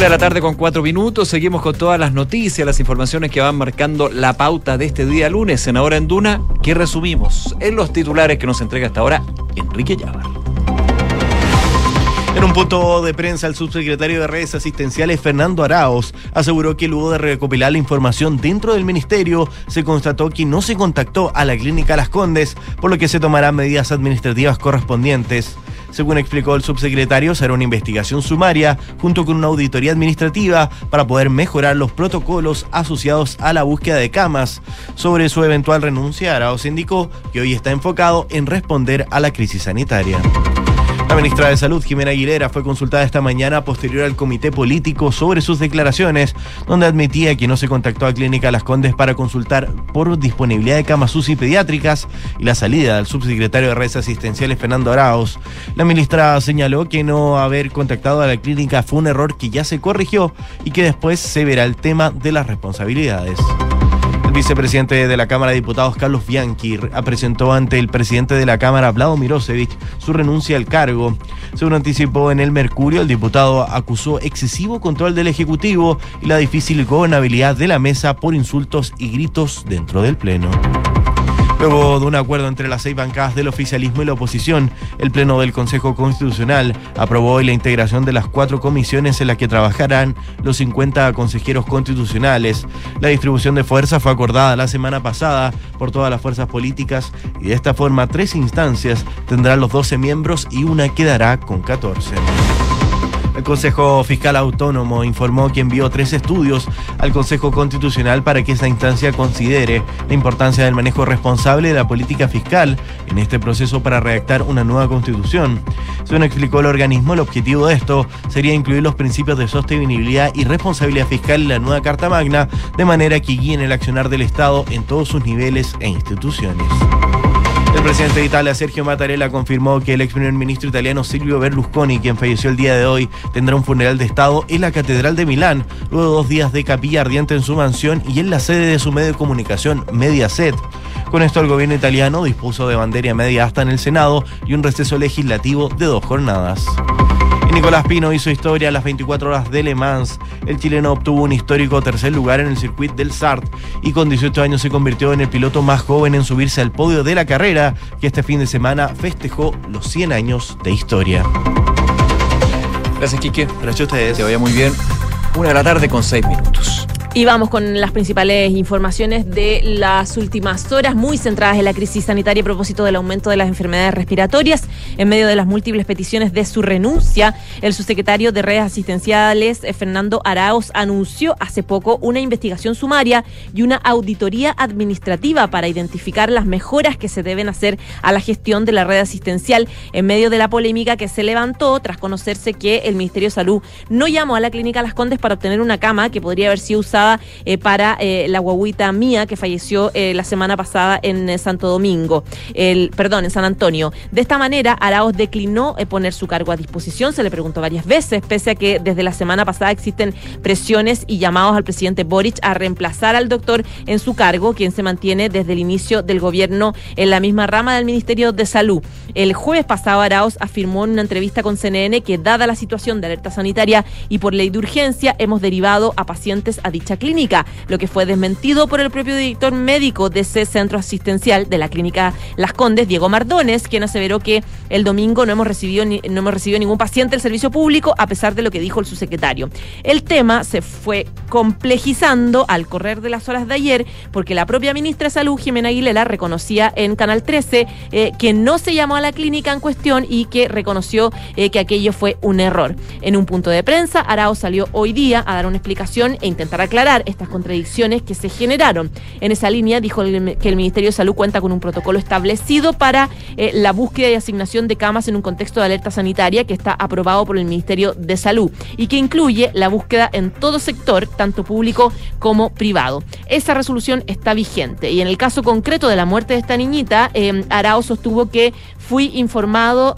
De la tarde con cuatro minutos. Seguimos con todas las noticias, las informaciones que van marcando la pauta de este día lunes en Ahora en Duna, que resumimos en los titulares que nos entrega hasta ahora Enrique Llavar. En un punto de prensa, el subsecretario de redes asistenciales Fernando Araos aseguró que luego de recopilar la información dentro del ministerio, se constató que no se contactó a la clínica Las Condes, por lo que se tomarán medidas administrativas correspondientes. Según explicó el subsecretario, será una investigación sumaria junto con una auditoría administrativa para poder mejorar los protocolos asociados a la búsqueda de camas. Sobre su eventual renuncia, Arauz indicó que hoy está enfocado en responder a la crisis sanitaria. La ministra de Salud, Jimena Aguilera, fue consultada esta mañana posterior al comité político sobre sus declaraciones, donde admitía que no se contactó a Clínica Las Condes para consultar por disponibilidad de camas UCI pediátricas y la salida del subsecretario de redes asistenciales, Fernando Arauz. La ministra señaló que no haber contactado a la clínica fue un error que ya se corrigió y que después se verá el tema de las responsabilidades. Vicepresidente de la Cámara de Diputados, Carlos Bianchi, presentó ante el presidente de la Cámara, Vlado Mirosevich, su renuncia al cargo. Según anticipó en el Mercurio, el diputado acusó excesivo control del Ejecutivo y la difícil gobernabilidad de la mesa por insultos y gritos dentro del Pleno. Luego de un acuerdo entre las seis bancadas del oficialismo y la oposición, el Pleno del Consejo Constitucional aprobó hoy la integración de las cuatro comisiones en las que trabajarán los 50 consejeros constitucionales. La distribución de fuerzas fue acordada la semana pasada por todas las fuerzas políticas y de esta forma tres instancias tendrán los 12 miembros y una quedará con 14. El Consejo Fiscal Autónomo informó que envió tres estudios al Consejo Constitucional para que esa instancia considere la importancia del manejo responsable de la política fiscal en este proceso para redactar una nueva constitución. Según explicó el organismo, el objetivo de esto sería incluir los principios de sostenibilidad y responsabilidad fiscal en la nueva Carta Magna, de manera que guíen el accionar del Estado en todos sus niveles e instituciones. El presidente de Italia, Sergio Mattarella, confirmó que el ex primer ministro italiano Silvio Berlusconi, quien falleció el día de hoy, tendrá un funeral de Estado en la Catedral de Milán, luego de dos días de capilla ardiente en su mansión y en la sede de su medio de comunicación Mediaset. Con esto, el gobierno italiano dispuso de bandera media hasta en el Senado y un receso legislativo de dos jornadas. Nicolás Pino hizo historia a las 24 horas de Le Mans. El chileno obtuvo un histórico tercer lugar en el circuito del Sart y con 18 años se convirtió en el piloto más joven en subirse al podio de la carrera, que este fin de semana festejó los 100 años de historia. Gracias, Quique. Gracias a ustedes. Te vaya muy bien. Una de la tarde con seis minutos. Y vamos con las principales informaciones de las últimas horas, muy centradas en la crisis sanitaria a propósito del aumento de las enfermedades respiratorias. En medio de las múltiples peticiones de su renuncia, el subsecretario de redes asistenciales, eh, Fernando Araos, anunció hace poco una investigación sumaria y una auditoría administrativa para identificar las mejoras que se deben hacer a la gestión de la red asistencial en medio de la polémica que se levantó tras conocerse que el Ministerio de Salud no llamó a la clínica Las Condes para obtener una cama que podría haber sido usada eh, para eh, la guaguita mía que falleció eh, la semana pasada en Santo Domingo, el, perdón, en San Antonio. De esta manera, Araos declinó poner su cargo a disposición, se le preguntó varias veces, pese a que desde la semana pasada existen presiones y llamados al presidente Boric a reemplazar al doctor en su cargo, quien se mantiene desde el inicio del gobierno en la misma rama del Ministerio de Salud. El jueves pasado, Araos afirmó en una entrevista con CNN que, dada la situación de alerta sanitaria y por ley de urgencia, hemos derivado a pacientes a dicha clínica, lo que fue desmentido por el propio director médico de ese centro asistencial de la clínica Las Condes, Diego Mardones, quien aseveró que el domingo no hemos recibido no hemos recibido ningún paciente del servicio público a pesar de lo que dijo el subsecretario. El tema se fue complejizando al correr de las horas de ayer porque la propia ministra de Salud, Jimena Aguilera, reconocía en Canal 13 eh, que no se llamó a la clínica en cuestión y que reconoció eh, que aquello fue un error. En un punto de prensa, Arao salió hoy día a dar una explicación e intentar aclarar estas contradicciones que se generaron. En esa línea dijo que el Ministerio de Salud cuenta con un protocolo establecido para eh, la búsqueda y asignación de camas en un contexto de alerta sanitaria que está aprobado por el Ministerio de Salud y que incluye la búsqueda en todo sector, tanto público como privado. Esa resolución está vigente y en el caso concreto de la muerte de esta niñita, eh, Arao sostuvo que fui informado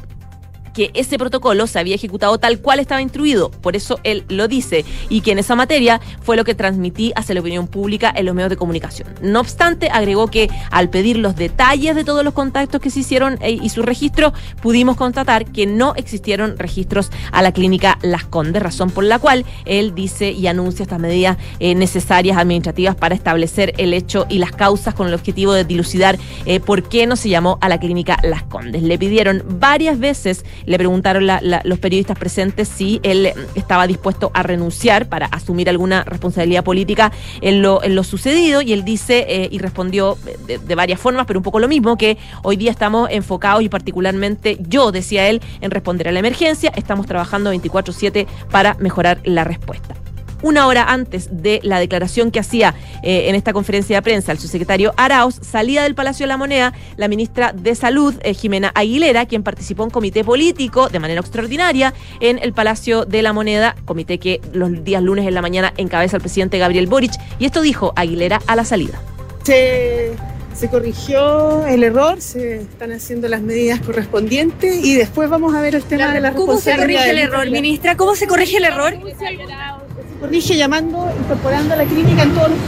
que ese protocolo se había ejecutado tal cual estaba instruido, por eso él lo dice, y que en esa materia fue lo que transmití hacia la opinión pública en los medios de comunicación. No obstante, agregó que al pedir los detalles de todos los contactos que se hicieron eh, y su registro, pudimos constatar que no existieron registros a la clínica Las Condes, razón por la cual él dice y anuncia estas medidas eh, necesarias administrativas para establecer el hecho y las causas con el objetivo de dilucidar eh, por qué no se llamó a la clínica Las Condes. Le pidieron varias veces le preguntaron la- la- los periodistas presentes si él estaba dispuesto a renunciar para asumir alguna responsabilidad política en lo, en lo sucedido. Y él dice eh, y respondió de, de varias formas, pero un poco lo mismo, que hoy día estamos enfocados y particularmente yo, decía él, en responder a la emergencia, estamos trabajando 24/7 para mejorar la respuesta una hora antes de la declaración que hacía eh, en esta conferencia de prensa el subsecretario Arauz, salía del Palacio de la Moneda la ministra de Salud, eh, Jimena Aguilera, quien participó en comité político de manera extraordinaria en el Palacio de la Moneda, comité que los días lunes en la mañana encabeza el presidente Gabriel Boric. Y esto dijo Aguilera a la salida. Se, se corrigió el error, se están haciendo las medidas correspondientes y después vamos a ver el tema de la ¿Cómo se corrige el error, ministra? ¿Cómo se corrige el error? Corrige llamando, incorporando a la clínica en todos los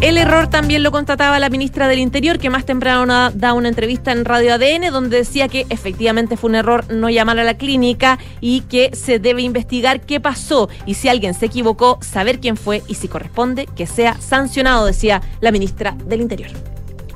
El error también lo constataba la ministra del Interior, que más temprano da una entrevista en Radio ADN, donde decía que efectivamente fue un error no llamar a la clínica y que se debe investigar qué pasó y si alguien se equivocó, saber quién fue y si corresponde que sea sancionado, decía la ministra del Interior.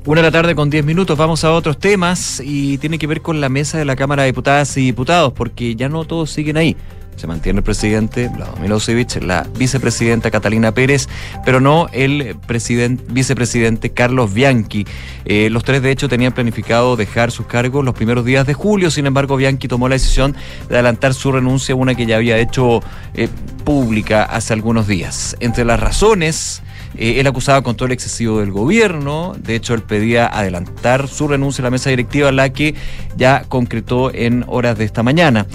Una de la tarde con 10 minutos, vamos a otros temas y tiene que ver con la mesa de la Cámara de Diputadas y Diputados, porque ya no todos siguen ahí. Se mantiene el presidente Vladimir Milosevic, la vicepresidenta Catalina Pérez, pero no el presidente, vicepresidente Carlos Bianchi. Eh, los tres, de hecho, tenían planificado dejar sus cargos los primeros días de julio, sin embargo, Bianchi tomó la decisión de adelantar su renuncia, una que ya había hecho eh, pública hace algunos días. Entre las razones... Eh, él acusaba control excesivo del gobierno, de hecho él pedía adelantar su renuncia a la mesa directiva, la que ya concretó en horas de esta mañana.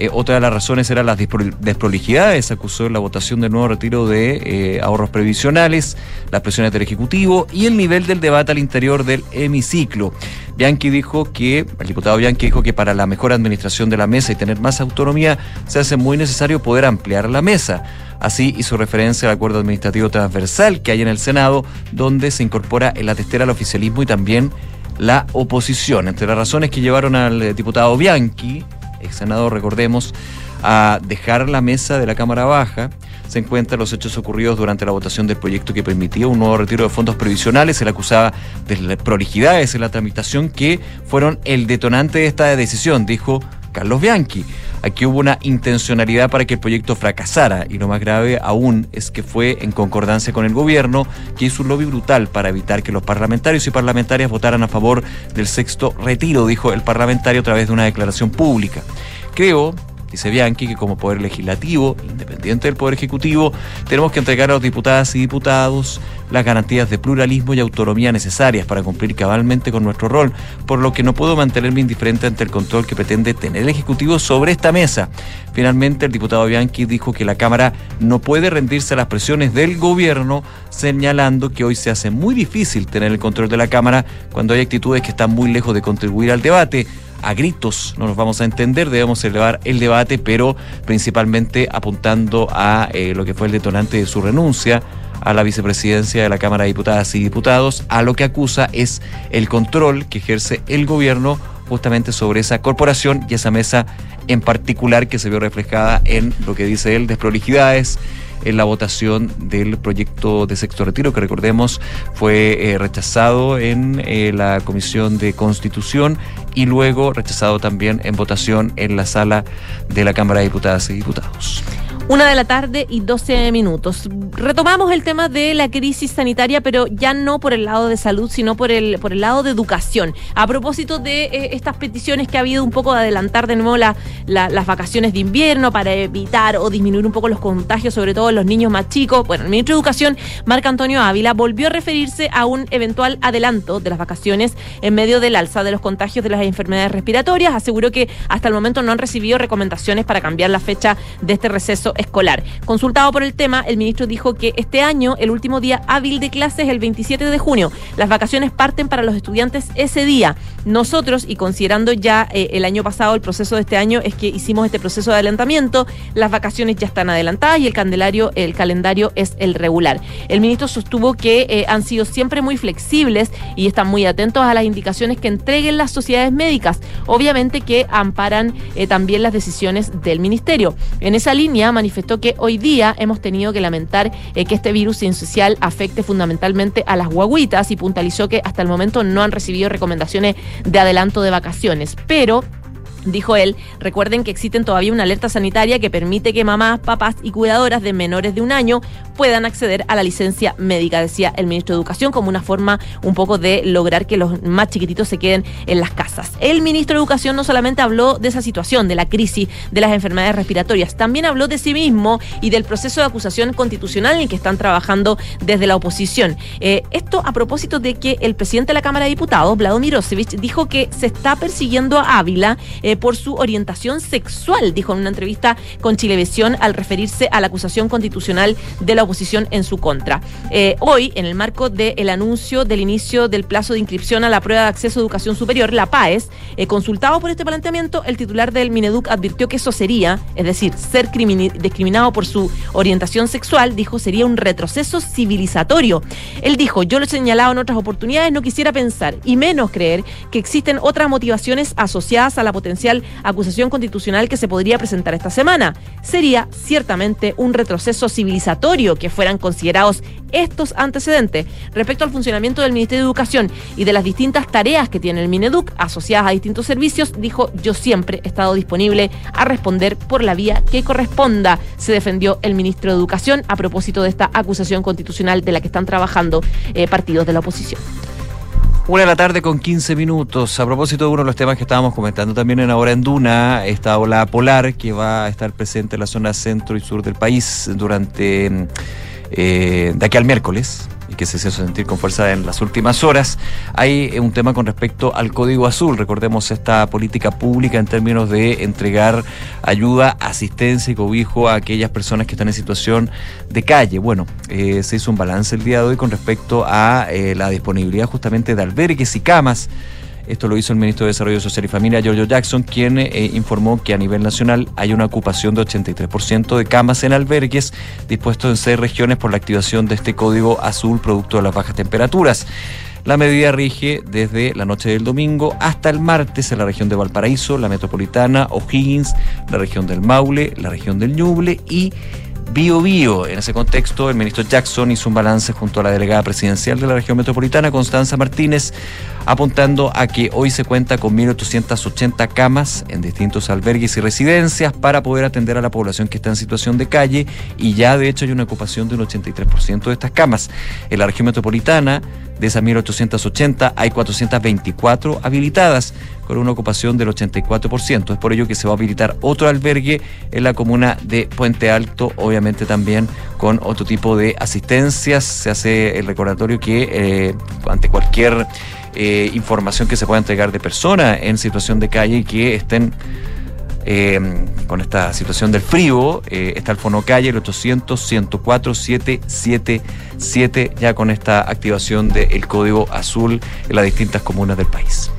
Eh, otra de las razones era las despro- desprolijidades, acusó la votación del nuevo retiro de eh, ahorros previsionales, las presiones del Ejecutivo y el nivel del debate al interior del hemiciclo. Bianchi dijo que, el diputado Bianchi dijo que para la mejor administración de la mesa y tener más autonomía se hace muy necesario poder ampliar la mesa. Así hizo referencia al acuerdo administrativo transversal que hay en el Senado, donde se incorpora en la testera al oficialismo y también la oposición. Entre las razones que llevaron al eh, diputado Bianchi, ex senador, recordemos, a dejar la mesa de la Cámara Baja, se encuentran los hechos ocurridos durante la votación del proyecto que permitía un nuevo retiro de fondos previsionales. Se le acusaba de prolijidades en la tramitación que fueron el detonante de esta decisión, dijo Carlos Bianchi. Aquí hubo una intencionalidad para que el proyecto fracasara y lo más grave aún es que fue en concordancia con el gobierno que hizo un lobby brutal para evitar que los parlamentarios y parlamentarias votaran a favor del sexto retiro, dijo el parlamentario a través de una declaración pública. Creo Dice Bianchi que como Poder Legislativo, independiente del Poder Ejecutivo, tenemos que entregar a los diputadas y diputados las garantías de pluralismo y autonomía necesarias para cumplir cabalmente con nuestro rol, por lo que no puedo mantenerme indiferente ante el control que pretende tener el Ejecutivo sobre esta mesa. Finalmente, el diputado Bianchi dijo que la Cámara no puede rendirse a las presiones del gobierno, señalando que hoy se hace muy difícil tener el control de la Cámara cuando hay actitudes que están muy lejos de contribuir al debate a gritos no nos vamos a entender, debemos elevar el debate, pero principalmente apuntando a eh, lo que fue el detonante de su renuncia a la vicepresidencia de la Cámara de Diputadas y Diputados, a lo que acusa es el control que ejerce el gobierno justamente sobre esa corporación y esa mesa en particular que se vio reflejada en lo que dice él, desprolijidades, en la votación del proyecto de sexto retiro, que recordemos fue eh, rechazado en eh, la Comisión de Constitución y luego rechazado también en votación en la sala de la Cámara de Diputadas y Diputados. Una de la tarde y 12 minutos. Retomamos el tema de la crisis sanitaria, pero ya no por el lado de salud, sino por el, por el lado de educación. A propósito de eh, estas peticiones que ha habido un poco de adelantar de nuevo la- la- las vacaciones de invierno para evitar o disminuir un poco los contagios, sobre todo los niños más chicos. Bueno, el ministro de Educación, Marco Antonio Ávila, volvió a referirse a un eventual adelanto de las vacaciones en medio del alza de los contagios de las enfermedades respiratorias. Aseguró que hasta el momento no han recibido recomendaciones para cambiar la fecha de este receso escolar. Consultado por el tema, el ministro dijo que este año el último día hábil de clases es el 27 de junio. Las vacaciones parten para los estudiantes ese día. Nosotros, y considerando ya eh, el año pasado, el proceso de este año es que hicimos este proceso de adelantamiento, las vacaciones ya están adelantadas y el calendario, el calendario es el regular. El ministro sostuvo que eh, han sido siempre muy flexibles y están muy atentos a las indicaciones que entreguen las sociedades médicas, obviamente que amparan eh, también las decisiones del ministerio. En esa línea manifestó que hoy día hemos tenido que lamentar eh, que este virus social afecte fundamentalmente a las guaguitas y puntualizó que hasta el momento no han recibido recomendaciones de adelanto de vacaciones, pero Dijo él, recuerden que existen todavía una alerta sanitaria que permite que mamás, papás y cuidadoras de menores de un año puedan acceder a la licencia médica, decía el ministro de Educación, como una forma un poco de lograr que los más chiquititos se queden en las casas. El ministro de Educación no solamente habló de esa situación, de la crisis de las enfermedades respiratorias, también habló de sí mismo y del proceso de acusación constitucional en el que están trabajando desde la oposición. Eh, esto a propósito de que el presidente de la Cámara de Diputados, Vladimir Osevich, dijo que se está persiguiendo a Ávila eh, por su orientación sexual, dijo en una entrevista con Chilevisión al referirse a la acusación constitucional de la oposición en su contra. Eh, hoy, en el marco del anuncio del inicio del plazo de inscripción a la prueba de acceso a educación superior, la PAES, eh, consultado por este planteamiento, el titular del Mineduc advirtió que eso sería, es decir, ser discriminado por su orientación sexual, dijo, sería un retroceso civilizatorio. Él dijo, yo lo he señalado en otras oportunidades, no quisiera pensar y menos creer que existen otras motivaciones asociadas a la potencial acusación constitucional que se podría presentar esta semana. Sería ciertamente un retroceso civilizatorio que fueran considerados estos antecedentes respecto al funcionamiento del Ministerio de Educación y de las distintas tareas que tiene el Mineduc asociadas a distintos servicios, dijo yo siempre he estado disponible a responder por la vía que corresponda, se defendió el ministro de Educación a propósito de esta acusación constitucional de la que están trabajando eh, partidos de la oposición. Una de la tarde con 15 minutos. A propósito de uno de los temas que estábamos comentando también en Ahora en Duna, esta ola polar que va a estar presente en la zona centro y sur del país durante eh, de aquí al miércoles y que se hizo sentir con fuerza en las últimas horas. Hay un tema con respecto al Código Azul. Recordemos esta política pública en términos de entregar ayuda, asistencia y cobijo a aquellas personas que están en situación de calle. Bueno, eh, se hizo un balance el día de hoy con respecto a eh, la disponibilidad justamente de albergues y camas esto lo hizo el ministro de Desarrollo Social y Familia, Giorgio Jackson, quien eh, informó que a nivel nacional hay una ocupación de 83% de camas en albergues dispuestos en seis regiones por la activación de este código azul producto de las bajas temperaturas. La medida rige desde la noche del domingo hasta el martes en la región de Valparaíso, la metropolitana, O'Higgins, la región del Maule, la región del Ñuble y Bio Bio. En ese contexto, el ministro Jackson hizo un balance junto a la delegada presidencial de la región metropolitana, Constanza Martínez, apuntando a que hoy se cuenta con 1.880 camas en distintos albergues y residencias para poder atender a la población que está en situación de calle y ya de hecho hay una ocupación de un 83% de estas camas. En la región metropolitana, de esas 1.880, hay 424 habilitadas con una ocupación del 84%. Es por ello que se va a habilitar otro albergue en la comuna de Puente Alto, obviamente también con otro tipo de asistencias. Se hace el recordatorio que eh, ante cualquier eh, información que se pueda entregar de personas en situación de calle y que estén eh, con esta situación del frío, está el Fono Calle, el 800 104 777, ya con esta activación del código azul en las distintas comunas del país.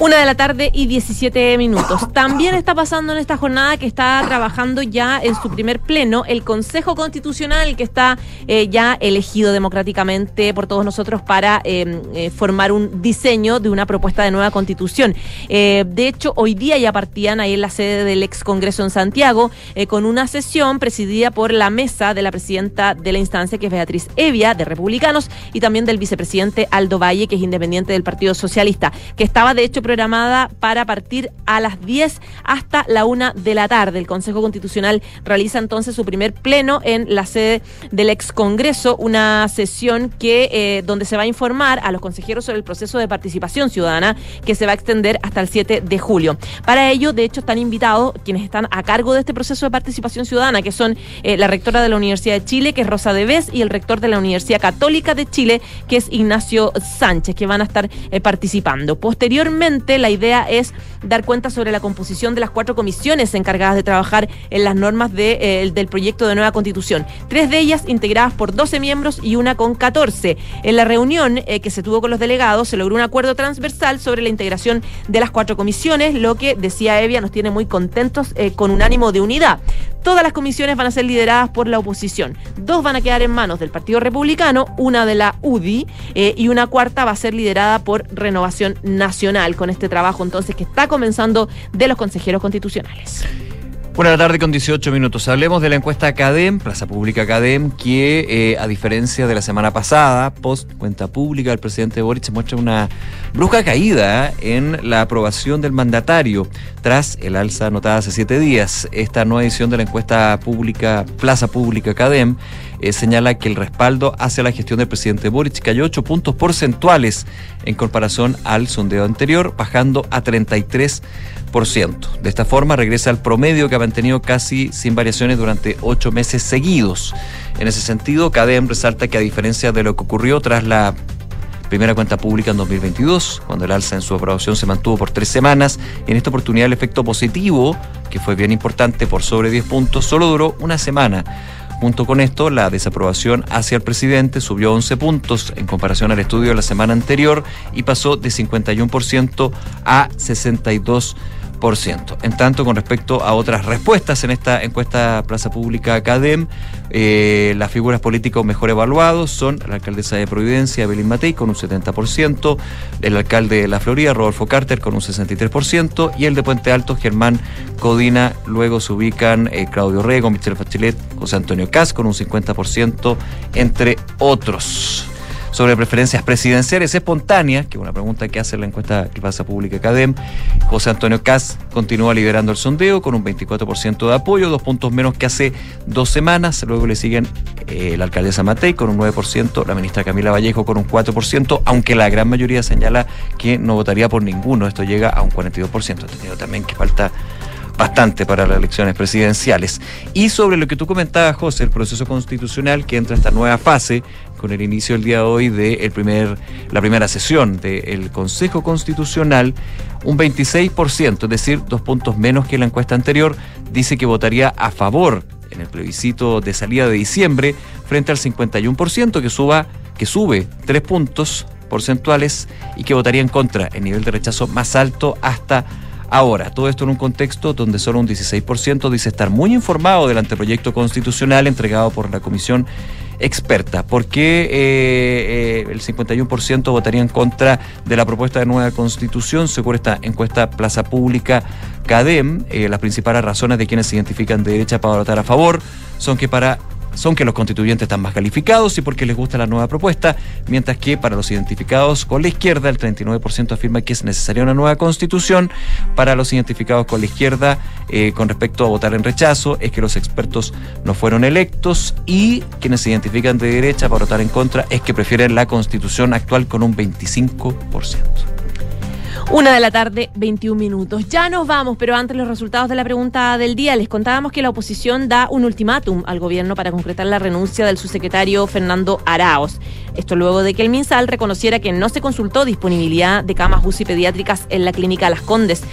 Una de la tarde y 17 minutos. También está pasando en esta jornada que está trabajando ya en su primer pleno el Consejo Constitucional que está eh, ya elegido democráticamente por todos nosotros para em, eh, formar un diseño de una propuesta de nueva constitución. Eh, de hecho, hoy día ya partían ahí en la sede del ex Congreso en Santiago con una sesión presidida por la mesa de la presidenta de la instancia que es Beatriz Evia de Republicanos y también del vicepresidente Aldo Valle que es independiente del Partido Socialista, que estaba de hecho programada para partir a las 10 hasta la 1 de la tarde. El Consejo Constitucional realiza entonces su primer pleno en la sede del ex Congreso, una sesión que eh, donde se va a informar a los consejeros sobre el proceso de participación ciudadana que se va a extender hasta el 7 de julio. Para ello, de hecho, están invitados quienes están a cargo de este proceso de participación ciudadana, que son eh, la rectora de la Universidad de Chile, que es Rosa Debes, y el rector de la Universidad Católica de Chile, que es Ignacio Sánchez, que van a estar eh, participando. Posteriormente, la idea es dar cuenta sobre la composición de las cuatro comisiones encargadas de trabajar en las normas eh, del proyecto de nueva constitución. Tres de ellas integradas por 12 miembros y una con 14. En la reunión eh, que se tuvo con los delegados se logró un acuerdo transversal sobre la integración de las cuatro comisiones, lo que, decía Evia, nos tiene muy contentos eh, con un ánimo de unidad. Todas las comisiones van a ser lideradas por la oposición. Dos van a quedar en manos del Partido Republicano, una de la UDI y una cuarta va a ser liderada por Renovación Nacional este trabajo entonces que está comenzando de los consejeros constitucionales. Buenas de la tarde con 18 minutos. Hablemos de la encuesta Academ, Plaza Pública Academ, que eh, a diferencia de la semana pasada, post cuenta pública, el presidente Boric muestra una brusca caída en la aprobación del mandatario tras el alza anotada hace siete días. Esta nueva edición de la encuesta pública, Plaza Pública Academ, eh, señala que el respaldo hacia la gestión del presidente Boric cayó 8 puntos porcentuales en comparación al sondeo anterior, bajando a 33%. De esta forma regresa al promedio que ha mantenido casi sin variaciones durante ocho meses seguidos. En ese sentido, CADEM resalta que a diferencia de lo que ocurrió tras la primera cuenta pública en 2022, cuando el alza en su aprobación se mantuvo por tres semanas, en esta oportunidad el efecto positivo, que fue bien importante por sobre 10 puntos, solo duró una semana. Junto con esto, la desaprobación hacia el presidente subió 11 puntos en comparación al estudio de la semana anterior y pasó de 51% a 62%. En tanto, con respecto a otras respuestas en esta encuesta Plaza Pública CADEM, eh, las figuras políticas mejor evaluados son la alcaldesa de Providencia, Belín Matei, con un 70%, el alcalde de La Florida, Rodolfo Carter, con un 63%, y el de Puente Alto, Germán Codina. Luego se ubican eh, Claudio Rego, Michelle Fachelet, José Antonio Cas, con un 50%, entre otros sobre preferencias presidenciales espontáneas, que es una pregunta que hace la encuesta que pasa pública Academ. José Antonio Cas continúa liderando el sondeo con un 24% de apoyo, dos puntos menos que hace dos semanas. Luego le siguen eh, la alcaldesa Matei con un 9%, la ministra Camila Vallejo con un 4%, aunque la gran mayoría señala que no votaría por ninguno. Esto llega a un 42%. Entendido también que falta bastante para las elecciones presidenciales. Y sobre lo que tú comentabas, José, el proceso constitucional que entra a esta nueva fase con el inicio el día de hoy de el primer, la primera sesión del Consejo Constitucional, un 26%, es decir, dos puntos menos que la encuesta anterior, dice que votaría a favor en el plebiscito de salida de diciembre frente al 51% que suba que sube tres puntos porcentuales y que votaría en contra, el nivel de rechazo más alto hasta Ahora, todo esto en un contexto donde solo un 16% dice estar muy informado del anteproyecto constitucional entregado por la Comisión experta. ¿Por qué eh, eh, el 51% votaría en contra de la propuesta de nueva constitución? Según esta encuesta Plaza Pública CADEM, eh, las principales razones de quienes se identifican de derecha para votar a favor son que para son que los constituyentes están más calificados y porque les gusta la nueva propuesta, mientras que para los identificados con la izquierda el 39% afirma que es necesaria una nueva constitución, para los identificados con la izquierda eh, con respecto a votar en rechazo es que los expertos no fueron electos y quienes se identifican de derecha para votar en contra es que prefieren la constitución actual con un 25%. Una de la tarde, 21 minutos. Ya nos vamos, pero antes los resultados de la pregunta del día. Les contábamos que la oposición da un ultimátum al gobierno para concretar la renuncia del subsecretario Fernando Araos. Esto luego de que el MinSal reconociera que no se consultó disponibilidad de camas UCI pediátricas en la clínica Las Condes.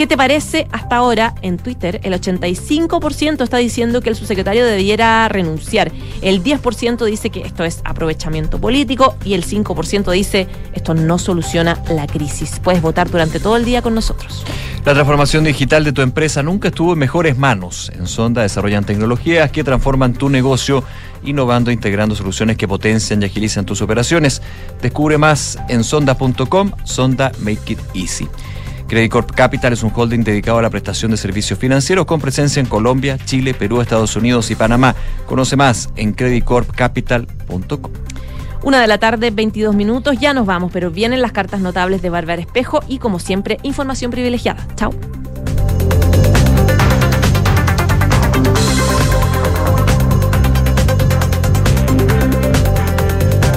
¿Qué te parece? Hasta ahora, en Twitter, el 85% está diciendo que el subsecretario debiera renunciar. El 10% dice que esto es aprovechamiento político y el 5% dice esto no soluciona la crisis. Puedes votar durante todo el día con nosotros. La transformación digital de tu empresa nunca estuvo en mejores manos. En Sonda desarrollan tecnologías que transforman tu negocio, innovando e integrando soluciones que potencian y agilizan tus operaciones. Descubre más en sonda.com, Sonda Make It Easy. Credit Corp Capital es un holding dedicado a la prestación de servicios financieros con presencia en Colombia, Chile, Perú, Estados Unidos y Panamá. Conoce más en creditcorpcapital.com. Una de la tarde, 22 minutos, ya nos vamos, pero vienen las cartas notables de Bárbara Espejo y como siempre, información privilegiada. Chao.